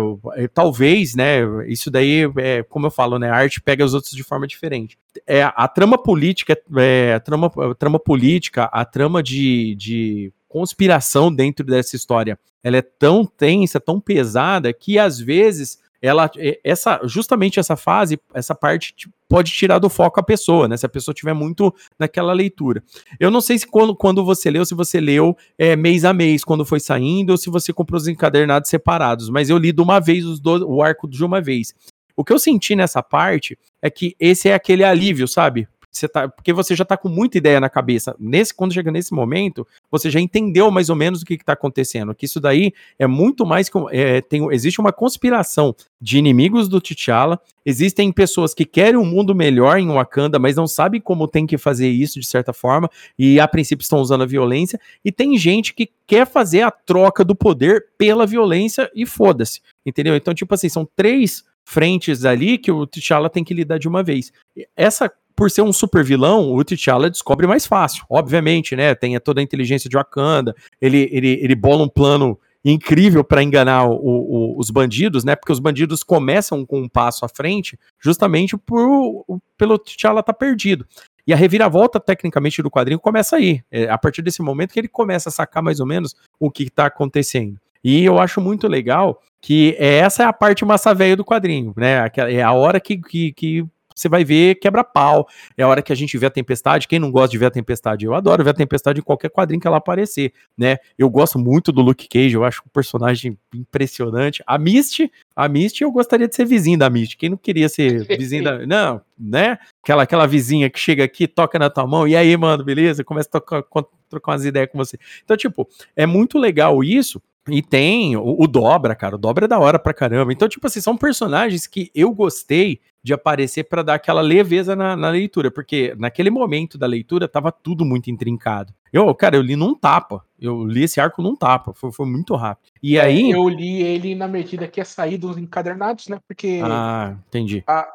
talvez, né? Isso daí, é, como eu falo, né? A arte pega os outros de forma diferente. É, a trama política, é, a trama, a trama política, a trama de, de conspiração dentro dessa história. Ela é tão tensa, tão pesada, que às vezes ela é, essa justamente essa fase, essa parte pode tirar do foco a pessoa, né? Se a pessoa tiver muito naquela leitura. Eu não sei se quando, quando você leu, se você leu é, mês a mês quando foi saindo, ou se você comprou os encadernados separados, mas eu li de uma vez os do, o arco de uma vez. O que eu senti nessa parte é que esse é aquele alívio, sabe? Você tá, porque você já está com muita ideia na cabeça. Nesse, quando chega nesse momento, você já entendeu mais ou menos o que está acontecendo. Que isso daí é muito mais que é, tem, existe uma conspiração de inimigos do T'Challa. Existem pessoas que querem um mundo melhor em Wakanda, mas não sabem como tem que fazer isso de certa forma e a princípio estão usando a violência. E tem gente que quer fazer a troca do poder pela violência e foda-se, entendeu? Então tipo assim são três frentes ali que o T'Challa tem que lidar de uma vez. Essa por ser um super vilão, o T'Challa descobre mais fácil, obviamente, né? Tem toda a inteligência de Wakanda, ele, ele, ele bola um plano incrível para enganar o, o, os bandidos, né? Porque os bandidos começam com um passo à frente, justamente por, pelo T'Challa tá perdido. E a reviravolta, tecnicamente, do quadrinho começa aí. É a partir desse momento que ele começa a sacar mais ou menos o que está acontecendo. E eu acho muito legal que essa é a parte massa velha do quadrinho, né? É a hora que, que, que você vai ver quebra-pau. É a hora que a gente vê a tempestade. Quem não gosta de ver a tempestade? Eu adoro ver a tempestade em qualquer quadrinho que ela aparecer, né? Eu gosto muito do Luke Cage, eu acho um personagem impressionante. A Misty, a Misty, eu gostaria de ser vizinho da Misty. Quem não queria ser vizinho da. Não, né? Aquela, aquela vizinha que chega aqui, toca na tua mão, e aí, mano, beleza? Começa a tocar, trocar umas ideias com você. Então, tipo, é muito legal isso. E tem o, o, Dobra, cara. O Dobra é da hora pra caramba. Então, tipo assim, são personagens que eu gostei de aparecer para dar aquela leveza na, na, leitura, porque naquele momento da leitura tava tudo muito intrincado. Eu, cara, eu li num tapa. Eu li esse arco num tapa. Foi, foi muito rápido. E é, aí. Eu li ele na medida que ia sair dos encadernados, né? Porque. Ah, entendi. A,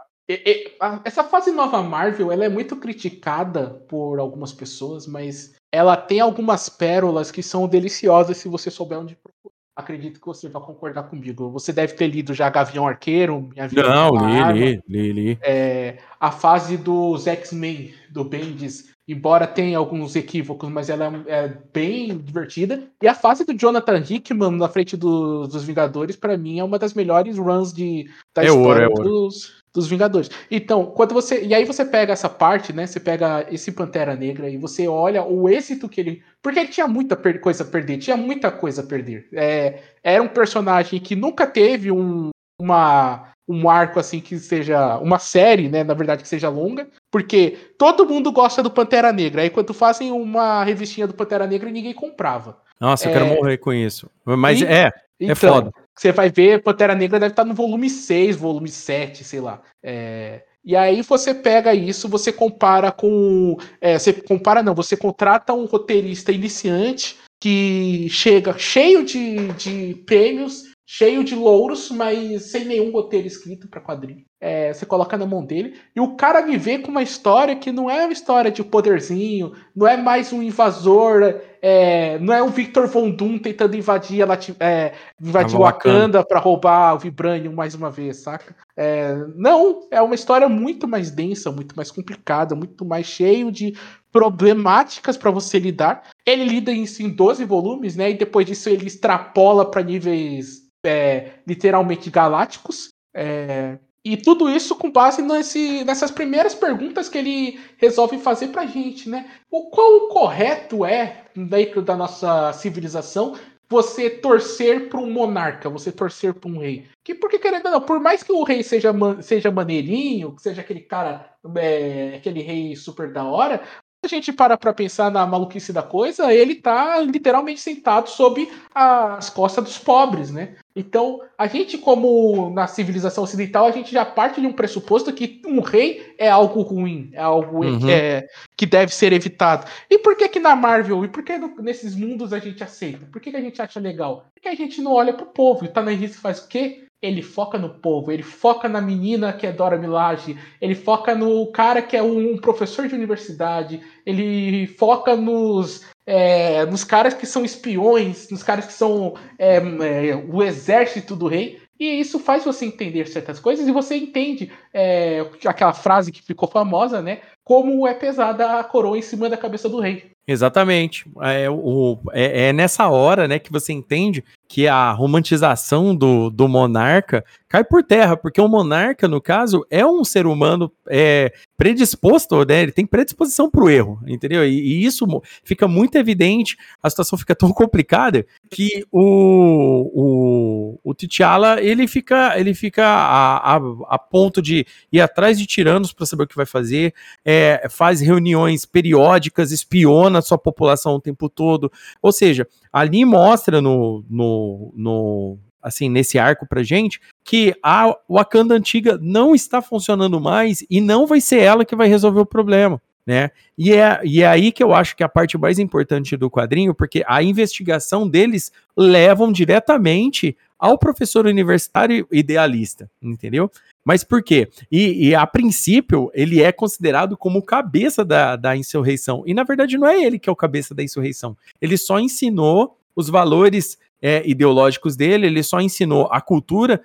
a, essa fase nova Marvel, ela é muito criticada por algumas pessoas, mas ela tem algumas pérolas que são deliciosas se você souber onde procurar acredito que você vai concordar comigo. Você deve ter lido já Gavião Arqueiro, Minha Vida Não, li, li, li, li. É, a fase dos X-Men, do Bendis, embora tenha alguns equívocos, mas ela é, bem divertida. E a fase do Jonathan Hickman na frente do, dos Vingadores, para mim, é uma das melhores runs de, da é história ouro, é dos, dos Vingadores. Então, quando você. E aí você pega essa parte, né? Você pega esse Pantera Negra e você olha o êxito que ele. Porque ele tinha muita coisa a perder, tinha muita coisa a perder. É, era um personagem que nunca teve um, uma, um arco assim que seja. Uma série, né? Na verdade, que seja longa. Porque todo mundo gosta do Pantera Negra. Aí quando fazem uma revistinha do Pantera Negra, ninguém comprava. Nossa, eu quero é, morrer com isso. Mas e, é, é então, é foda. Você vai ver, Pantera Negra deve estar no volume 6, volume 7, sei lá. É... E aí você pega isso, você compara com. É, você compara, não, você contrata um roteirista iniciante que chega cheio de, de prêmios, cheio de louros, mas sem nenhum roteiro escrito para quadrinho. É, você coloca na mão dele e o cara me vê com uma história que não é uma história de poderzinho, não é mais um invasor, é, não é o Victor Von Doom tentando invadir, ela, é, invadir Wakanda para roubar o Vibranium mais uma vez, saca? É, não, é uma história muito mais densa, muito mais complicada, muito mais cheio de problemáticas para você lidar. Ele lida isso em 12 volumes, né? E depois disso ele extrapola para níveis é, literalmente galácticos. É, e tudo isso com base nesse, nessas primeiras perguntas que ele resolve fazer pra gente, né? O quão correto é, dentro da nossa civilização, você torcer para um monarca, você torcer para um rei. Que porque querendo não, por mais que o rei seja, seja maneirinho, seja aquele cara, é, aquele rei super da hora, a gente para para pensar na maluquice da coisa, ele tá literalmente sentado sob as costas dos pobres, né? Então, a gente, como na civilização ocidental, a gente já parte de um pressuposto que um rei é algo ruim, é algo uhum. é, que deve ser evitado. E por que que na Marvel, e por que no, nesses mundos a gente aceita? Por que, que a gente acha legal? Porque a gente não olha pro povo. E o Tanahisi faz o quê? Ele foca no povo, ele foca na menina que é Dora Milaje, ele foca no cara que é um professor de universidade, ele foca nos, é, nos caras que são espiões, nos caras que são é, é, o exército do rei. E isso faz você entender certas coisas e você entende é, aquela frase que ficou famosa, né? Como é pesada a coroa em cima da cabeça do rei. Exatamente. É, o, é, é, nessa hora né, que você entende que a romantização do, do monarca cai por terra, porque o monarca, no caso, é um ser humano é, predisposto, né? Ele tem predisposição para o erro, entendeu? E, e, isso fica muito evidente, a situação fica tão complicada que o, o, o T'Challa, ele fica, ele fica a, a, a, ponto de ir atrás de tiranos para saber o que vai fazer, é, faz reuniões periódicas, espiona a sua população o tempo todo, ou seja, ali mostra no, no, no assim, nesse arco pra gente, que a Wakanda antiga não está funcionando mais e não vai ser ela que vai resolver o problema. Né? E, é, e é aí que eu acho que é a parte mais importante do quadrinho, porque a investigação deles levam diretamente ao professor universitário idealista, entendeu? Mas por quê? E, e, a princípio ele é considerado como cabeça da, da insurreição. E na verdade não é ele que é o cabeça da insurreição. Ele só ensinou os valores é, ideológicos dele, ele só ensinou a cultura,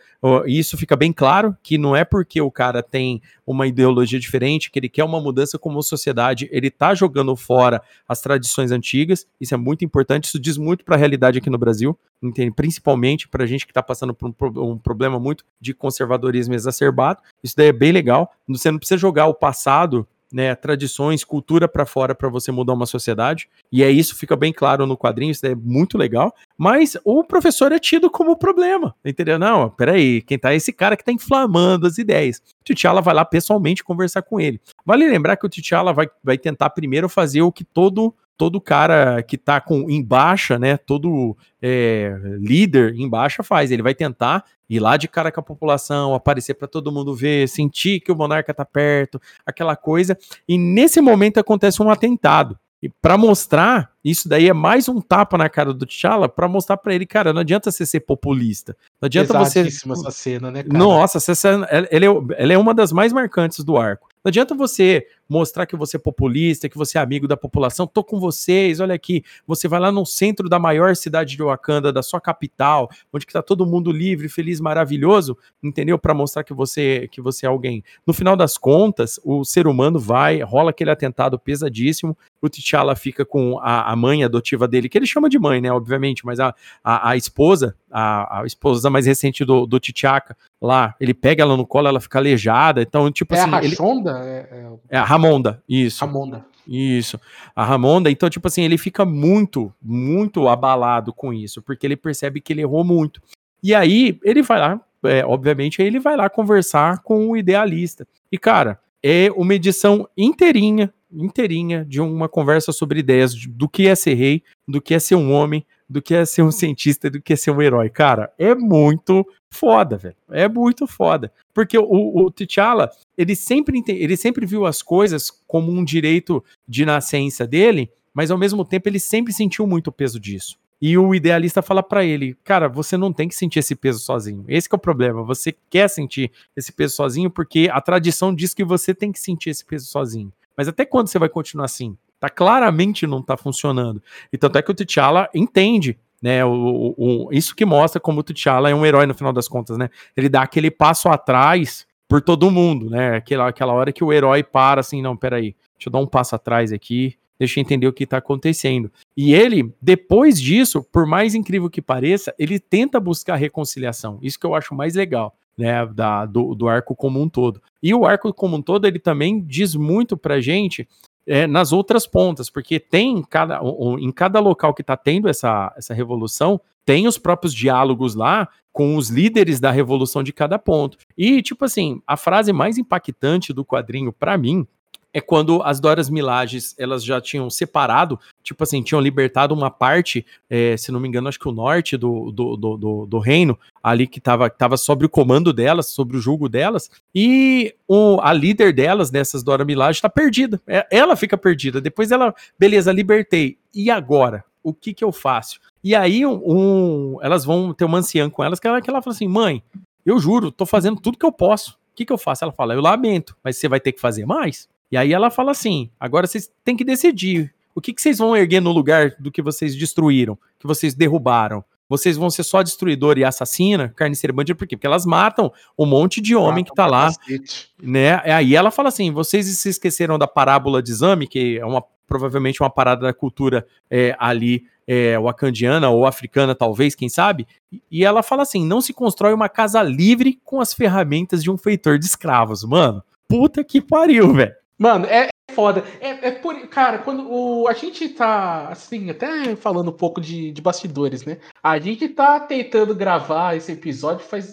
e isso fica bem claro, que não é porque o cara tem uma ideologia diferente, que ele quer uma mudança como sociedade, ele tá jogando fora as tradições antigas, isso é muito importante, isso diz muito para a realidade aqui no Brasil, entende? principalmente para gente que está passando por um, um, problema muito de conservadorismo exacerbado, isso daí é bem legal, você não precisa jogar o passado né, tradições, cultura para fora para você mudar uma sociedade. E é isso, fica bem claro no quadrinho, isso é muito legal. Mas o professor é tido como problema, entendeu? Não, peraí, quem tá é esse cara que tá inflamando as ideias. T'Challa vai lá pessoalmente conversar com ele. Vale lembrar que o T'Challa vai, vai tentar primeiro fazer o que todo todo cara que tá com em baixa, né, todo é, líder em baixa faz. Ele vai tentar ir lá de cara com a população, aparecer para todo mundo ver, sentir que o monarca tá perto, aquela coisa. E nesse momento acontece um atentado. E para mostrar, isso daí é mais um tapa na cara do T'Challa para mostrar para ele, cara, não adianta você ser populista. Não adianta você. essa cena, né, cara? Nossa, essa cena, ela, é, ela é uma das mais marcantes do arco. Não adianta você mostrar que você é populista, que você é amigo da população. Tô com vocês, olha aqui. Você vai lá no centro da maior cidade de Wakanda, da sua capital, onde que tá todo mundo livre, feliz, maravilhoso, entendeu? Para mostrar que você que você é alguém. No final das contas, o ser humano vai, rola aquele atentado pesadíssimo. O T'Challa fica com a, a mãe adotiva dele, que ele chama de mãe, né? Obviamente, mas a, a, a esposa, a, a, esposa mais recente do, do T'Chaka, lá, ele pega ela no colo, ela fica aleijada. Então, tipo é assim. A Rachonda? Ele... É, é... é a Ramonda, isso. Ramonda. Isso. A Ramonda, então, tipo assim, ele fica muito, muito abalado com isso, porque ele percebe que ele errou muito. E aí, ele vai lá, é, obviamente, ele vai lá conversar com o idealista. E, cara, é uma edição inteirinha, inteirinha de uma conversa sobre ideias do que é ser rei, do que é ser um homem, do que é ser um cientista, do que é ser um herói. Cara, é muito foda, velho. É muito foda. Porque o, o T'Challa, ele sempre, ele sempre viu as coisas como um direito de nascença dele, mas ao mesmo tempo ele sempre sentiu muito o peso disso. E o idealista fala para ele, cara, você não tem que sentir esse peso sozinho. Esse é o problema. Você quer sentir esse peso sozinho porque a tradição diz que você tem que sentir esse peso sozinho. Mas até quando você vai continuar assim? Tá claramente não tá funcionando. E tanto é que o T'Challa entende né, o, o, o, isso que mostra como o T'Challa é um herói no final das contas, né? Ele dá aquele passo atrás por todo mundo, né? Aquela, aquela hora que o herói para assim, não, peraí, deixa eu dar um passo atrás aqui, deixa eu entender o que tá acontecendo. E ele, depois disso, por mais incrível que pareça, ele tenta buscar reconciliação. Isso que eu acho mais legal né, da, do, do arco como um todo. E o arco como um todo, ele também diz muito pra gente é, nas outras pontas, porque tem cada, em cada local que está tendo essa, essa revolução, tem os próprios diálogos lá com os líderes da revolução de cada ponto. E, tipo assim, a frase mais impactante do quadrinho, para mim, é quando as Doras Milages elas já tinham separado, tipo assim, tinham libertado uma parte, é, se não me engano, acho que o norte do, do, do, do, do reino, ali que estava tava sobre o comando delas, sobre o julgo delas, e o, a líder delas, dessas Dora Milaje, está perdida. É, ela fica perdida. Depois ela, beleza, libertei. E agora? O que que eu faço? E aí um, elas vão ter uma anciã com elas que ela, que ela fala assim: mãe, eu juro, tô fazendo tudo que eu posso. O que, que eu faço? Ela fala: eu lamento, mas você vai ter que fazer mais. E aí ela fala assim: agora vocês têm que decidir. O que, que vocês vão erguer no lugar do que vocês destruíram, que vocês derrubaram? Vocês vão ser só destruidor e assassina, carniceira bandida, por quê? Porque elas matam um monte de homem que tá lá, né? Aí ela fala assim: vocês se esqueceram da parábola de exame, que é uma provavelmente uma parada da cultura é, ali é, wakandiana ou africana, talvez, quem sabe? E ela fala assim: não se constrói uma casa livre com as ferramentas de um feitor de escravos. Mano, puta que pariu, velho. Mano, é, foda. É, é por. Cara, quando o, a gente tá, assim, até falando um pouco de, de bastidores, né? A gente tá tentando gravar esse episódio faz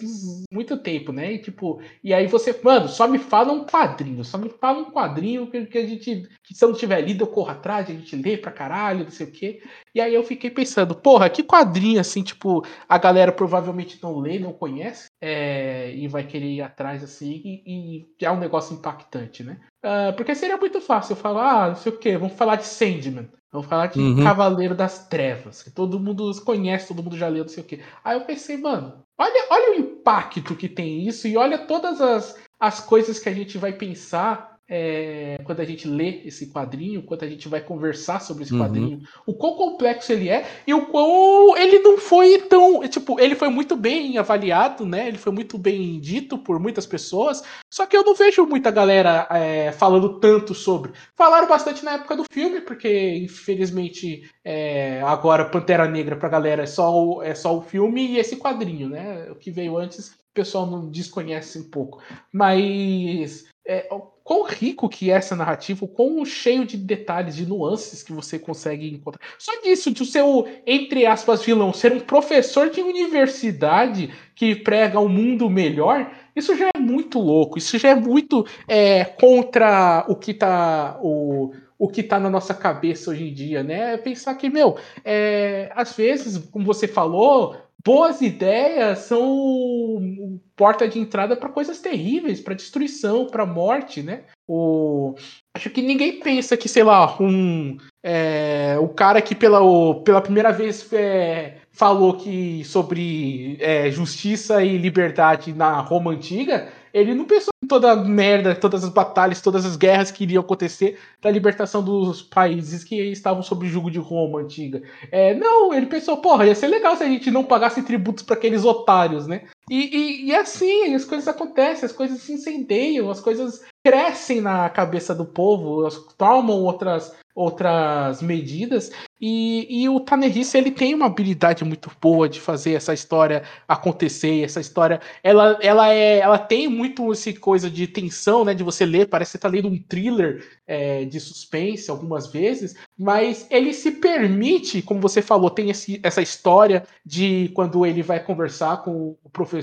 muito tempo, né? E tipo, e aí você, mano, só me fala um quadrinho, só me fala um quadrinho que, que a gente, que se eu não tiver lido, eu corro atrás, a gente lê pra caralho, não sei o quê. E aí eu fiquei pensando, porra, que quadrinho assim, tipo, a galera provavelmente não lê, não conhece, é, e vai querer ir atrás assim, e, e é um negócio impactante, né? Uh, porque seria muito fácil eu falar, ah, não sei o que, vamos falar de Sandman. Vamos falar de uhum. Cavaleiro das Trevas, que todo mundo conhece, todo mundo já leu, não sei o que. Aí eu pensei, mano, olha, olha o impacto que tem isso e olha todas as, as coisas que a gente vai pensar é, quando a gente lê esse quadrinho, quando a gente vai conversar sobre esse uhum. quadrinho, o quão complexo ele é e o quão ele não foi tão. Tipo, ele foi muito bem avaliado, né? Ele foi muito bem dito por muitas pessoas, só que eu não vejo muita galera é, falando tanto sobre. Falaram bastante na época do filme, porque infelizmente é, agora Pantera Negra pra galera é só, o, é só o filme e esse quadrinho, né? O que veio antes, o pessoal não desconhece um pouco. Mas. É, quão rico que é essa narrativa, o quão cheio de detalhes, de nuances que você consegue encontrar. Só disso, de o seu, entre aspas, vilão ser um professor de universidade que prega um mundo melhor, isso já é muito louco, isso já é muito é, contra o que tá. O, o que está na nossa cabeça hoje em dia, né? É pensar que, meu, é, às vezes, como você falou, boas ideias são porta de entrada para coisas terríveis, para destruição, para morte, né? O... Acho que ninguém pensa que, sei lá, um é, o cara que pela, o, pela primeira vez é, falou que sobre é, justiça e liberdade na Roma antiga, ele não pensou em toda a merda, todas as batalhas, todas as guerras que iriam acontecer da libertação dos países que estavam sob jugo de Roma antiga. É, não, ele pensou, porra, ia ser legal se a gente não pagasse tributos para aqueles otários, né? E, e, e, assim, as coisas acontecem, as coisas se incendeiam, as coisas crescem na cabeça do povo, tomam outras outras medidas. E, e o Tannerisse, ele tem uma habilidade muito boa de fazer essa história acontecer. Essa história, ela, ela, é, ela tem muito esse coisa de tensão, né? De você ler, parece que você tá lendo um thriller é, de suspense algumas vezes. Mas ele se permite, como você falou, tem esse, essa história de quando ele vai conversar com o professor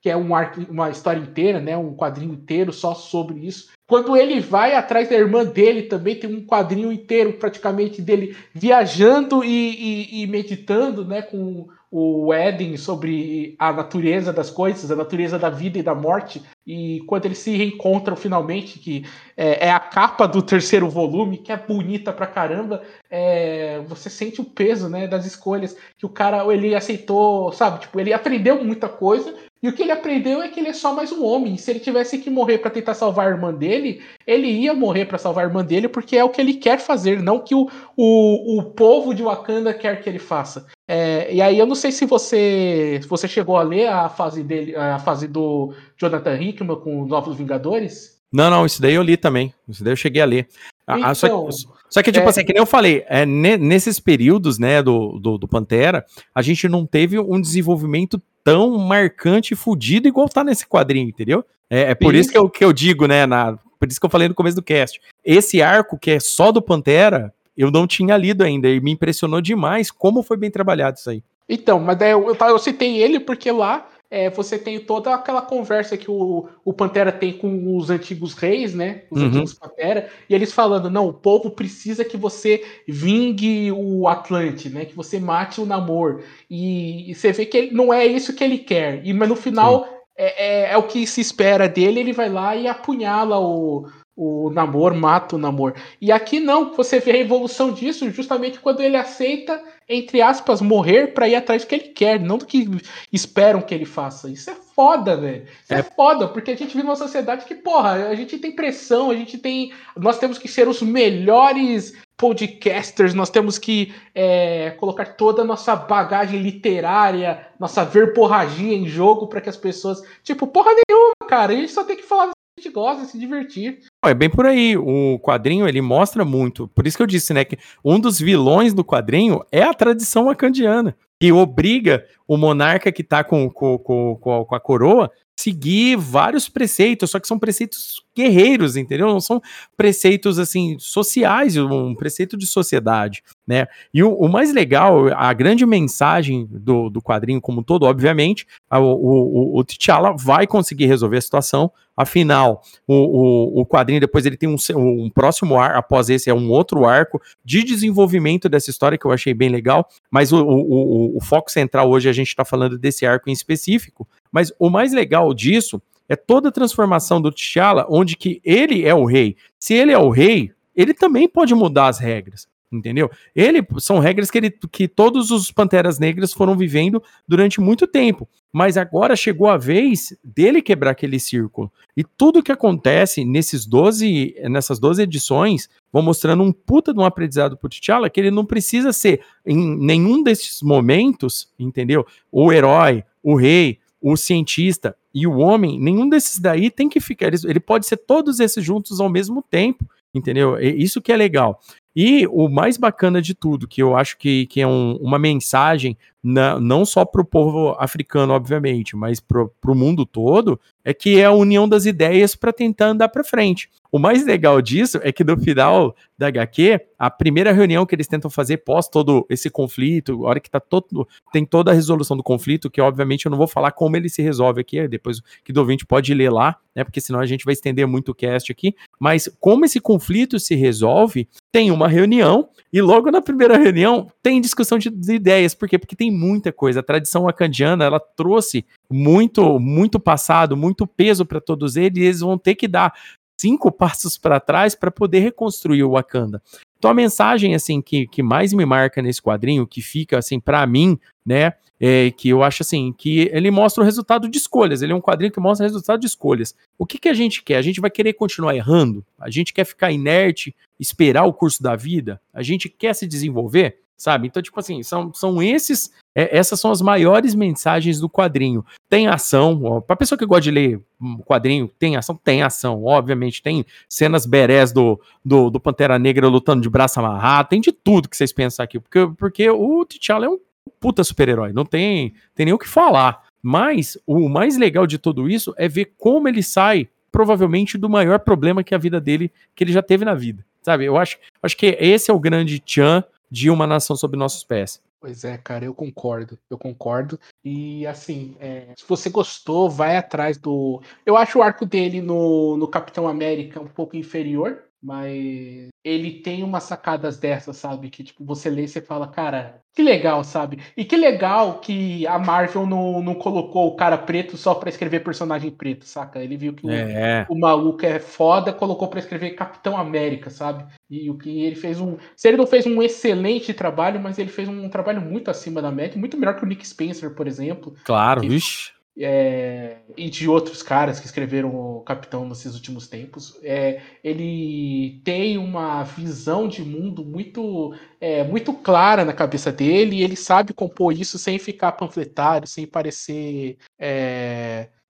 que é um arco, uma história inteira, né, um quadrinho inteiro só sobre isso. Quando ele vai atrás da irmã dele, também tem um quadrinho inteiro praticamente dele viajando e, e, e meditando, né, com o Eden sobre a natureza das coisas, a natureza da vida e da morte. E quando eles se reencontram finalmente, que é, é a capa do terceiro volume, que é bonita pra caramba, é, você sente o peso né, das escolhas que o cara ele aceitou, sabe? Tipo, ele aprendeu muita coisa, e o que ele aprendeu é que ele é só mais um homem. Se ele tivesse que morrer para tentar salvar a irmã dele, ele ia morrer para salvar a irmã dele porque é o que ele quer fazer, não que o, o, o povo de Wakanda quer que ele faça. É, e aí eu não sei se você se você chegou a ler a fase dele, a fase do Jonathan Hickman com os Novos Vingadores. Não, não, isso daí eu li também. Isso daí eu cheguei a ler. Então, ah, só, que, então, só, que, tipo é... assim, que nem eu falei, é, nesses períodos, né, do, do, do, Pantera, a gente não teve um desenvolvimento tão marcante e fudido igual tá nesse quadrinho, entendeu? É, é por isso que eu, que eu digo, né, na, por isso que eu falei no começo do cast. Esse arco que é só do Pantera, eu não tinha lido ainda e me impressionou demais como foi bem trabalhado isso aí. Então, mas daí eu, eu, eu citei ele porque lá é, você tem toda aquela conversa que o, o Pantera tem com os antigos reis, né? Os uhum. antigos Pantera, e eles falando: não, o povo precisa que você vingue o Atlante, né? Que você mate o Namor. E, e você vê que ele, não é isso que ele quer. E, mas no final é, é, é, o que se espera dele, ele vai lá e apunhala o, o Namor, mata o Namor. E aqui não, você vê a evolução disso justamente quando ele aceita entre aspas, morrer para ir atrás do que ele quer, não do que esperam que ele faça. Isso é foda, velho. Isso é. é foda, porque a gente vive numa sociedade que, porra, a gente tem pressão, a gente tem. Nós temos que ser os melhores podcasters, nós temos que é, colocar toda a nossa bagagem literária, nossa verborragia em jogo para que as pessoas. Tipo, porra nenhuma, cara. A gente só tem que falar gente gosta de se divertir. É bem por aí. O quadrinho ele mostra muito. Por isso que eu disse, né, que um dos vilões do quadrinho é a tradição acandiana, que obriga o monarca que tá com, com, com, com a coroa seguir vários preceitos, só que são preceitos guerreiros, entendeu? Não são preceitos assim sociais, um preceito de sociedade, né? E o, o mais legal, a grande mensagem do, do quadrinho como um todo, obviamente, o, o, o T'Challa vai conseguir resolver a situação. Afinal, o, o, o quadrinho depois ele tem um, um próximo ar, após esse é um outro arco de desenvolvimento dessa história que eu achei bem legal. Mas o, o, o foco central hoje a gente está falando desse arco em específico. Mas o mais legal disso é toda a transformação do T'Challa, onde que ele é o rei. Se ele é o rei, ele também pode mudar as regras, entendeu? Ele são regras que, ele, que todos os Panteras Negras foram vivendo durante muito tempo. Mas agora chegou a vez dele quebrar aquele círculo. E tudo que acontece nesses 12, nessas 12 edições vão mostrando um puta de um aprendizado pro T'Challa que ele não precisa ser em nenhum desses momentos, entendeu? O herói, o rei, o cientista e o homem, nenhum desses daí tem que ficar. Ele pode ser todos esses juntos ao mesmo tempo, entendeu? Isso que é legal. E o mais bacana de tudo, que eu acho que, que é um, uma mensagem, na, não só para o povo africano, obviamente, mas para o mundo todo, é que é a união das ideias para tentar andar para frente. O mais legal disso é que no final da HQ, a primeira reunião que eles tentam fazer pós todo esse conflito, a hora que tá todo, tem toda a resolução do conflito, que obviamente eu não vou falar como ele se resolve aqui, depois que do ouvinte pode ler lá, né, porque senão a gente vai estender muito o cast aqui, mas como esse conflito se resolve, tem uma reunião e logo na primeira reunião tem discussão de, de ideias, por quê? Porque tem muita coisa, a tradição acandiana, ela trouxe muito, muito passado, muito peso para todos eles, e eles vão ter que dar cinco passos para trás para poder reconstruir o Wakanda. Então a mensagem assim que, que mais me marca nesse quadrinho, que fica assim para mim, né, é que eu acho assim que ele mostra o resultado de escolhas. Ele é um quadrinho que mostra o resultado de escolhas. O que que a gente quer? A gente vai querer continuar errando? A gente quer ficar inerte, esperar o curso da vida? A gente quer se desenvolver? sabe? Então, tipo assim, são, são esses, é, essas são as maiores mensagens do quadrinho. Tem ação, para pessoa que gosta de ler quadrinho, tem ação, tem ação, obviamente, tem cenas berés do, do, do Pantera Negra lutando de braço amarrado, tem de tudo que vocês pensam aqui, porque, porque o T'Challa é um puta super-herói, não tem, tem nem o que falar. Mas o mais legal de tudo isso é ver como ele sai, provavelmente, do maior problema que a vida dele, que ele já teve na vida. Sabe? Eu acho, acho que esse é o grande Chan de uma nação sob nossos pés. Pois é, cara, eu concordo, eu concordo. E assim, é, se você gostou, vai atrás do. Eu acho o arco dele no, no Capitão América um pouco inferior, mas ele tem umas sacadas dessas, sabe? Que tipo, você lê e você fala, cara, que legal, sabe? E que legal que a Marvel não, não colocou o cara preto só pra escrever personagem preto, saca? Ele viu que é. o, o, maluco é foda, colocou pra escrever Capitão América, sabe? E o que ele fez um. Se ele não fez um excelente trabalho, mas ele fez um trabalho muito acima da média, muito melhor que o Nick Spencer, por exemplo. Claro, que, vixe é, e de outros caras que escreveram o Capitão nesses últimos tempos. É, ele tem uma visão de mundo muito, é, muito clara na cabeça dele e ele sabe compor isso sem ficar panfletário, sem parecer.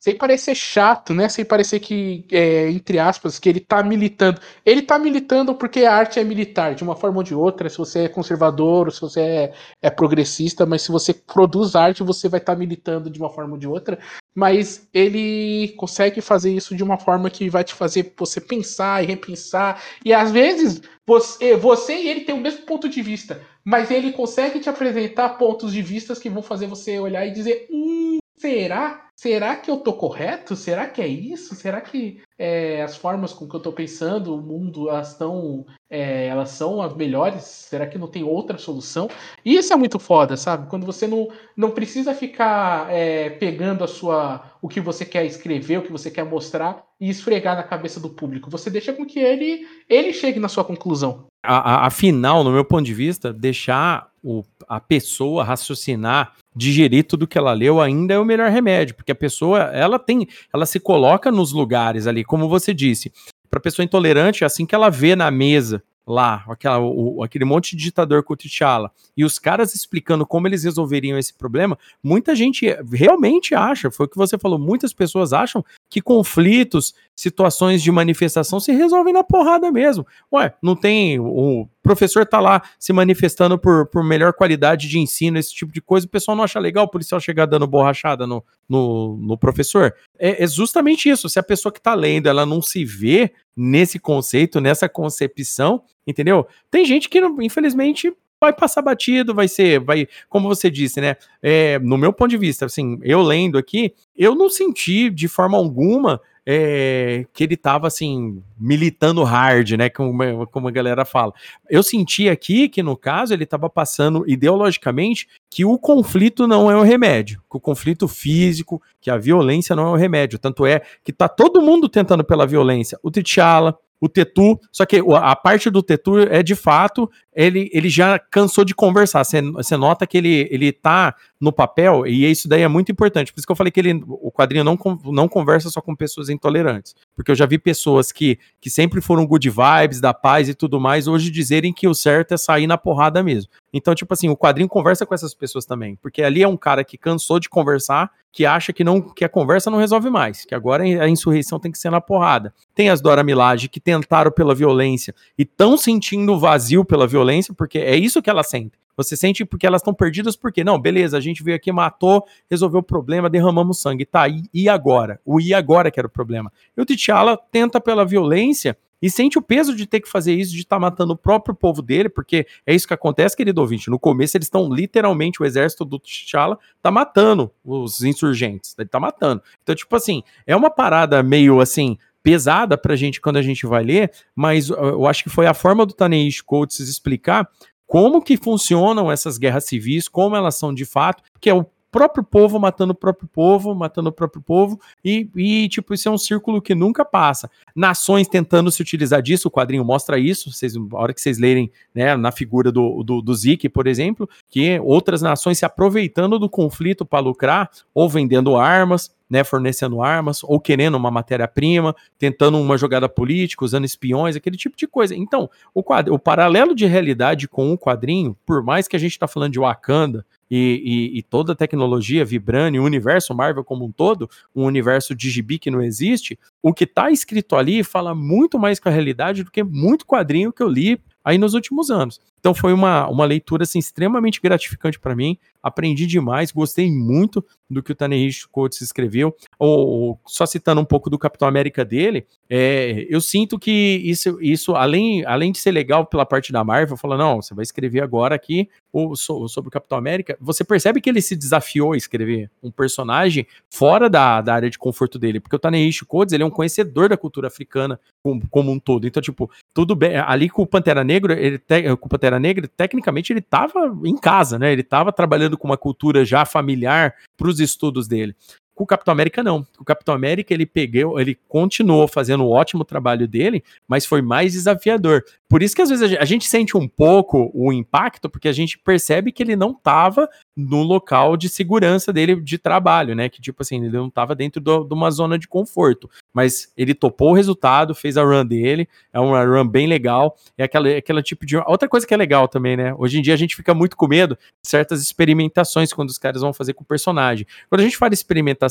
Sem parecer chato, né? Sem parecer que, é, entre aspas, que ele tá militando. Ele tá militando porque a arte é militar, de uma forma ou de outra, se você é conservador, se você é, é progressista, mas se você produz arte, você vai estar tá militando de uma forma ou de outra. Mas ele consegue fazer isso de uma forma que vai te fazer você pensar e repensar. E às vezes você, você e ele têm o mesmo ponto de vista, mas ele consegue te apresentar pontos de vista que vão fazer você olhar e dizer: hum, será? Será que eu tô correto? Será que é isso? Será que é, as formas com que eu tô pensando, o mundo, elas estão. É, elas são as melhores? Será que não tem outra solução? E isso é muito foda, sabe? Quando você não, não precisa ficar é, pegando a sua. o que você quer escrever, o que você quer mostrar e esfregar na cabeça do público. Você deixa com que ele, ele chegue na sua conclusão. Afinal, no meu ponto de vista, deixar o, a pessoa raciocinar, digerir tudo que ela leu ainda é o melhor remédio, porque a pessoa, ela tem, ela se coloca nos lugares ali, como você disse. Para pessoa intolerante, assim que ela vê na mesa lá, aquela, o, aquele monte de ditador com T'Challa, e os caras explicando como eles resolveriam esse problema, muita gente realmente acha, foi o que você falou, muitas pessoas acham que conflitos, situações de manifestação se resolvem na porrada mesmo. Ué, não tem o professor tá lá se manifestando por, por melhor qualidade de ensino, esse tipo de coisa, o pessoal não acha legal o policial chegar dando borrachada no, no, no professor. É, é, justamente isso. Se a pessoa que tá lendo, ela não se vê nesse conceito, nessa concepção, entendeu? Tem gente que, infelizmente, vai passar batido, vai ser, vai, como você disse, né? É, no meu ponto de vista, assim, eu lendo aqui, eu não senti de forma alguma é, que ele tava assim, militando hard, né? Como, como a galera fala. Eu senti aqui que, no caso, ele tava passando ideologicamente que o conflito não é o remédio, que o conflito físico, que a violência não é o remédio. Tanto é que tá todo mundo tentando pela violência. O T'Challa, o Tetu, só que a parte do Tetu é de fato, ele, ele já cansou de conversar. Você nota que ele, ele tá no papel, e isso daí é muito importante. Por isso que eu falei que ele, o quadrinho não, não conversa só com pessoas intolerantes. Porque eu já vi pessoas que, que sempre foram good vibes, da paz e tudo mais, hoje dizerem que o certo é sair na porrada mesmo. Então, tipo assim, o quadrinho conversa com essas pessoas também. Porque ali é um cara que cansou de conversar, que acha que, não, que a conversa não resolve mais, que agora a insurreição tem que ser na porrada. Tem as Dora Milaje que tentaram pela violência e estão sentindo vazio pela violência, porque é isso que elas sentem. Você sente porque elas estão perdidas, porque não, beleza, a gente veio aqui, matou, resolveu o problema, derramamos sangue. Tá, e, e agora? O e agora que era o problema. E o T'Challa tenta pela violência e sente o peso de ter que fazer isso, de estar tá matando o próprio povo dele, porque é isso que acontece, querido ouvinte. No começo, eles estão literalmente, o exército do T'Challa tá matando os insurgentes, ele tá matando. Então, tipo assim, é uma parada meio assim, pesada pra gente quando a gente vai ler, mas eu acho que foi a forma do Taneish Coates explicar como que funcionam essas guerras civis, como elas são de fato, que é o próprio povo matando o próprio povo, matando o próprio povo, e, e, tipo, isso é um círculo que nunca passa. Nações tentando se utilizar disso, o quadrinho mostra isso, vocês, a hora que vocês lerem, né, na figura do, do, do por exemplo, que outras nações se aproveitando do conflito para lucrar, ou vendendo armas, né, fornecendo armas, ou querendo uma matéria-prima, tentando uma jogada política, usando espiões, aquele tipo de coisa. Então, o, quadro, o paralelo de realidade com o quadrinho, por mais que a gente está falando de Wakanda, e, e, e, toda a tecnologia vibrando, o universo Marvel como um todo, um universo de gibi que não existe, o que está escrito ali fala muito mais com a realidade do que muito quadrinho que eu li aí nos últimos anos. Então foi uma, uma leitura assim, extremamente gratificante para mim. Aprendi demais, gostei muito do que o Taneishi Coates escreveu. Ou, só citando um pouco do Capitão América dele, é, eu sinto que isso, isso além, além de ser legal pela parte da Marvel, falando, não, você vai escrever agora aqui o, sobre o Capitão América, você percebe que ele se desafiou a escrever um personagem fora da, da área de conforto dele, porque o Taneishi Coates, ele é um conhecedor da cultura africana como, como um todo. Então, tipo, tudo bem, ali com o Pantera Negra, ele, com o Pantera Pantera Negra, tecnicamente ele estava em casa, né? Ele estava trabalhando com uma cultura já familiar para os estudos dele. Com o Capitão América, não. O Capitão América, ele pegou, ele continuou fazendo o ótimo trabalho dele, mas foi mais desafiador. Por isso que às vezes a gente sente um pouco o impacto, porque a gente percebe que ele não estava no local de segurança dele de trabalho, né? Que tipo assim, ele não estava dentro do, de uma zona de conforto. Mas ele topou o resultado, fez a run dele, é uma run bem legal. É aquela, aquela tipo de. Outra coisa que é legal também, né? Hoje em dia a gente fica muito com medo de certas experimentações quando os caras vão fazer com o personagem. Quando a gente fala experimentação,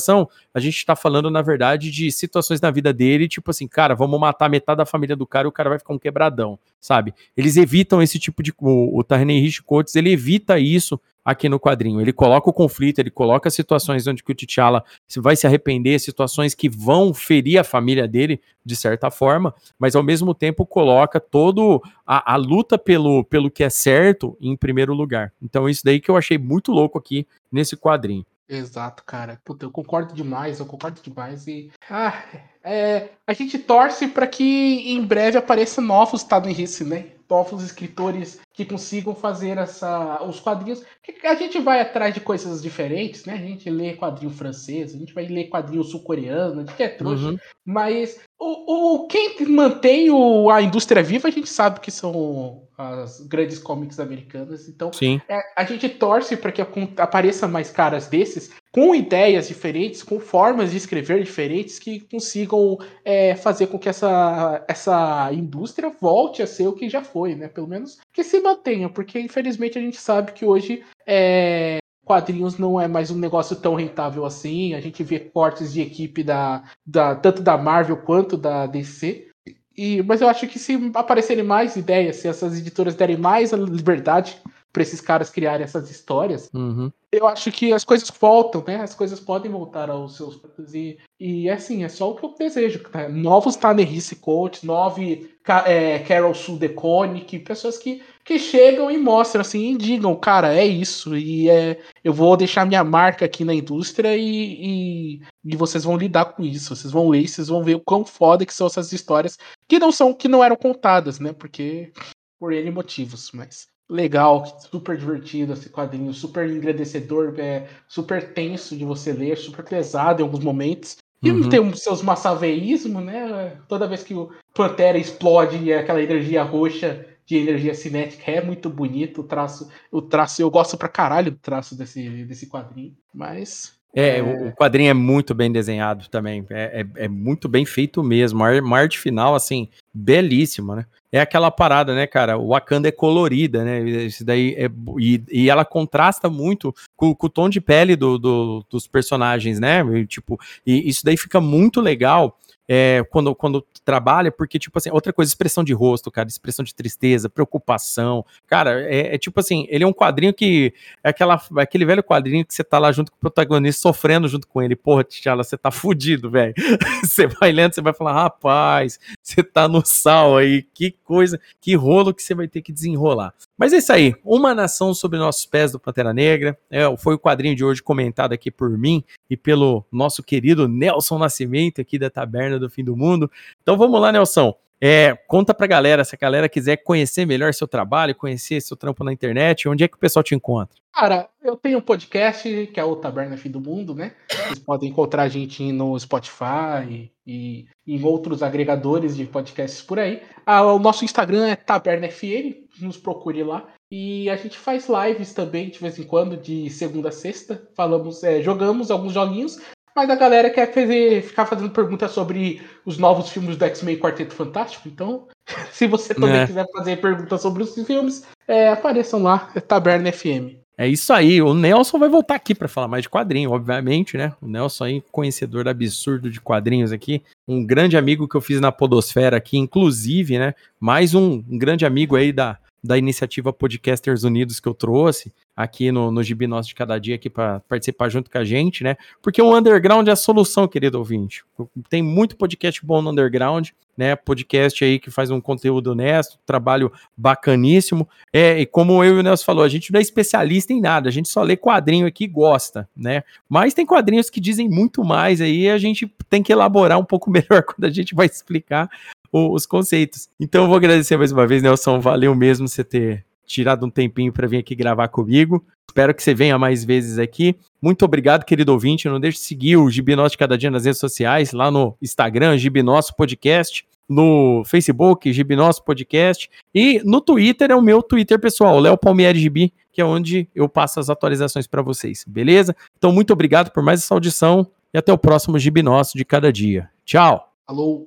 a gente tá falando, na verdade, de situações na vida dele, tipo assim, cara, vamos matar metade da família do cara e o cara vai ficar um quebradão, sabe? Eles evitam esse tipo de. O, o Rich Coates, ele evita isso aqui no quadrinho. Ele coloca o conflito, ele coloca situações onde o T'Challa vai se arrepender, situações que vão ferir a família dele, de certa forma, mas ao mesmo tempo coloca todo a, a, luta pelo, pelo que é certo em primeiro lugar. Então isso daí que eu achei muito louco aqui nesse quadrinho. Exato, cara. Puta, eu concordo demais, eu concordo demais e ah, é, a gente torce para que em breve apareçam novos Tadanice, né? Novos escritores que consigam fazer essa, os quadrinhos. A gente vai atrás de coisas diferentes, né? A gente lê quadrinho francês, a gente vai ler quadrinho sul-coreano, a gente é trouxa, uhum. mas o, o, quem mantém o, a indústria viva, a gente sabe que são as grandes comics americanas. Então, é, a gente torce para que apareça mais caras desses com ideias diferentes, com formas de escrever diferentes que consigam é, fazer com que essa, essa indústria volte a ser o que já foi, né? Pelo menos que se mantenha, porque infelizmente a gente sabe que hoje é, quadrinhos não é mais um negócio tão rentável assim. A gente vê cortes de equipe da, da tanto da Marvel quanto da DC. E, mas eu acho que se aparecerem mais ideias, se essas editoras derem mais liberdade para esses caras criarem essas histórias, uhum. eu acho que as coisas voltam, né? As coisas podem voltar aos seus e, e é assim, é só o que eu desejo. Né? Novos Tanerice Coach, nove é, Carol Sudeconic, pessoas que, que chegam e mostram assim e digam, cara, é isso, e é, eu vou deixar minha marca aqui na indústria e, e, e vocês vão lidar com isso. Vocês vão ler, vocês vão ver o quão foda que são essas histórias que não são, que não eram contadas, né? Porque por N motivos, mas legal, super divertido esse quadrinho, super engrandecedor, é, super tenso de você ler, super pesado em alguns momentos. E uhum. tem os seus massaveísmos, né? Toda vez que o Pantera explode e aquela energia roxa de energia cinética é muito bonito o traço. O traço, eu gosto pra caralho do traço desse, desse quadrinho, mas é, é, o quadrinho é muito bem desenhado também. É, é, é muito bem feito mesmo. Uma arte final, assim, belíssima, né? É aquela parada, né, cara? O Wakanda é colorida, né? Isso daí é, e, e ela contrasta muito com, com o tom de pele do, do, dos personagens, né? E, tipo, e isso daí fica muito legal é, quando, quando trabalha, porque, tipo assim, outra coisa, expressão de rosto, cara, expressão de tristeza, preocupação. Cara, é, é tipo assim, ele é um quadrinho que. É aquela, aquele velho quadrinho que você tá lá junto com o protagonista, sofrendo junto com ele. Porra, T'Challa, você tá fudido, velho. você vai lendo, você vai falar, rapaz, você tá no sal aí, que coisa, que rolo que você vai ter que desenrolar. Mas é isso aí, uma nação sobre nossos pés do Pantera Negra. É, foi o quadrinho de hoje comentado aqui por mim e pelo nosso querido Nelson Nascimento aqui da Taberna do Fim do Mundo. Então vamos lá, Nelson. É, conta pra galera, se a galera quiser conhecer melhor seu trabalho, conhecer seu trampo na internet, onde é que o pessoal te encontra? Cara, eu tenho um podcast que é o Taberna Fim do Mundo, né? Vocês podem encontrar a gente no Spotify e em outros agregadores de podcasts por aí. Ah, o nosso Instagram é TabernaFM, nos procure lá. E a gente faz lives também de vez em quando, de segunda a sexta. Falamos, é, jogamos alguns joguinhos, mas a galera quer fazer, ficar fazendo perguntas sobre os novos filmes do X-Men Quarteto Fantástico. Então, se você também é. quiser fazer perguntas sobre os filmes, é, apareçam lá, é Taberna FM. É isso aí. O Nelson vai voltar aqui para falar mais de quadrinho, obviamente, né? O Nelson aí, conhecedor absurdo de quadrinhos aqui. Um grande amigo que eu fiz na Podosfera aqui, inclusive, né? Mais um, um grande amigo aí da, da iniciativa Podcasters Unidos que eu trouxe aqui no, no Gibi Nosso de Cada Dia aqui para participar junto com a gente, né? Porque o underground é a solução, querido ouvinte. Tem muito podcast bom no underground, né? Podcast aí que faz um conteúdo honesto, trabalho bacaníssimo. É, e como eu e o Nelson falou, a gente não é especialista em nada, a gente só lê quadrinho aqui e gosta, né? Mas tem quadrinhos que dizem muito mais aí, a gente tem que elaborar um pouco melhor quando a gente vai explicar os conceitos. Então eu vou agradecer mais uma vez, Nelson. Valeu mesmo você ter tirado um tempinho para vir aqui gravar comigo. Espero que você venha mais vezes aqui. Muito obrigado, querido ouvinte. Não deixe de seguir o Gibinosso de Cada Dia nas redes sociais, lá no Instagram, Gibinosso Podcast, no Facebook, Gibinosso Podcast, e no Twitter é o meu Twitter pessoal, Léo Palmieri Gibi, que é onde eu passo as atualizações para vocês, beleza? Então, muito obrigado por mais essa audição e até o próximo Gibinosso de Cada Dia. Tchau! Alô!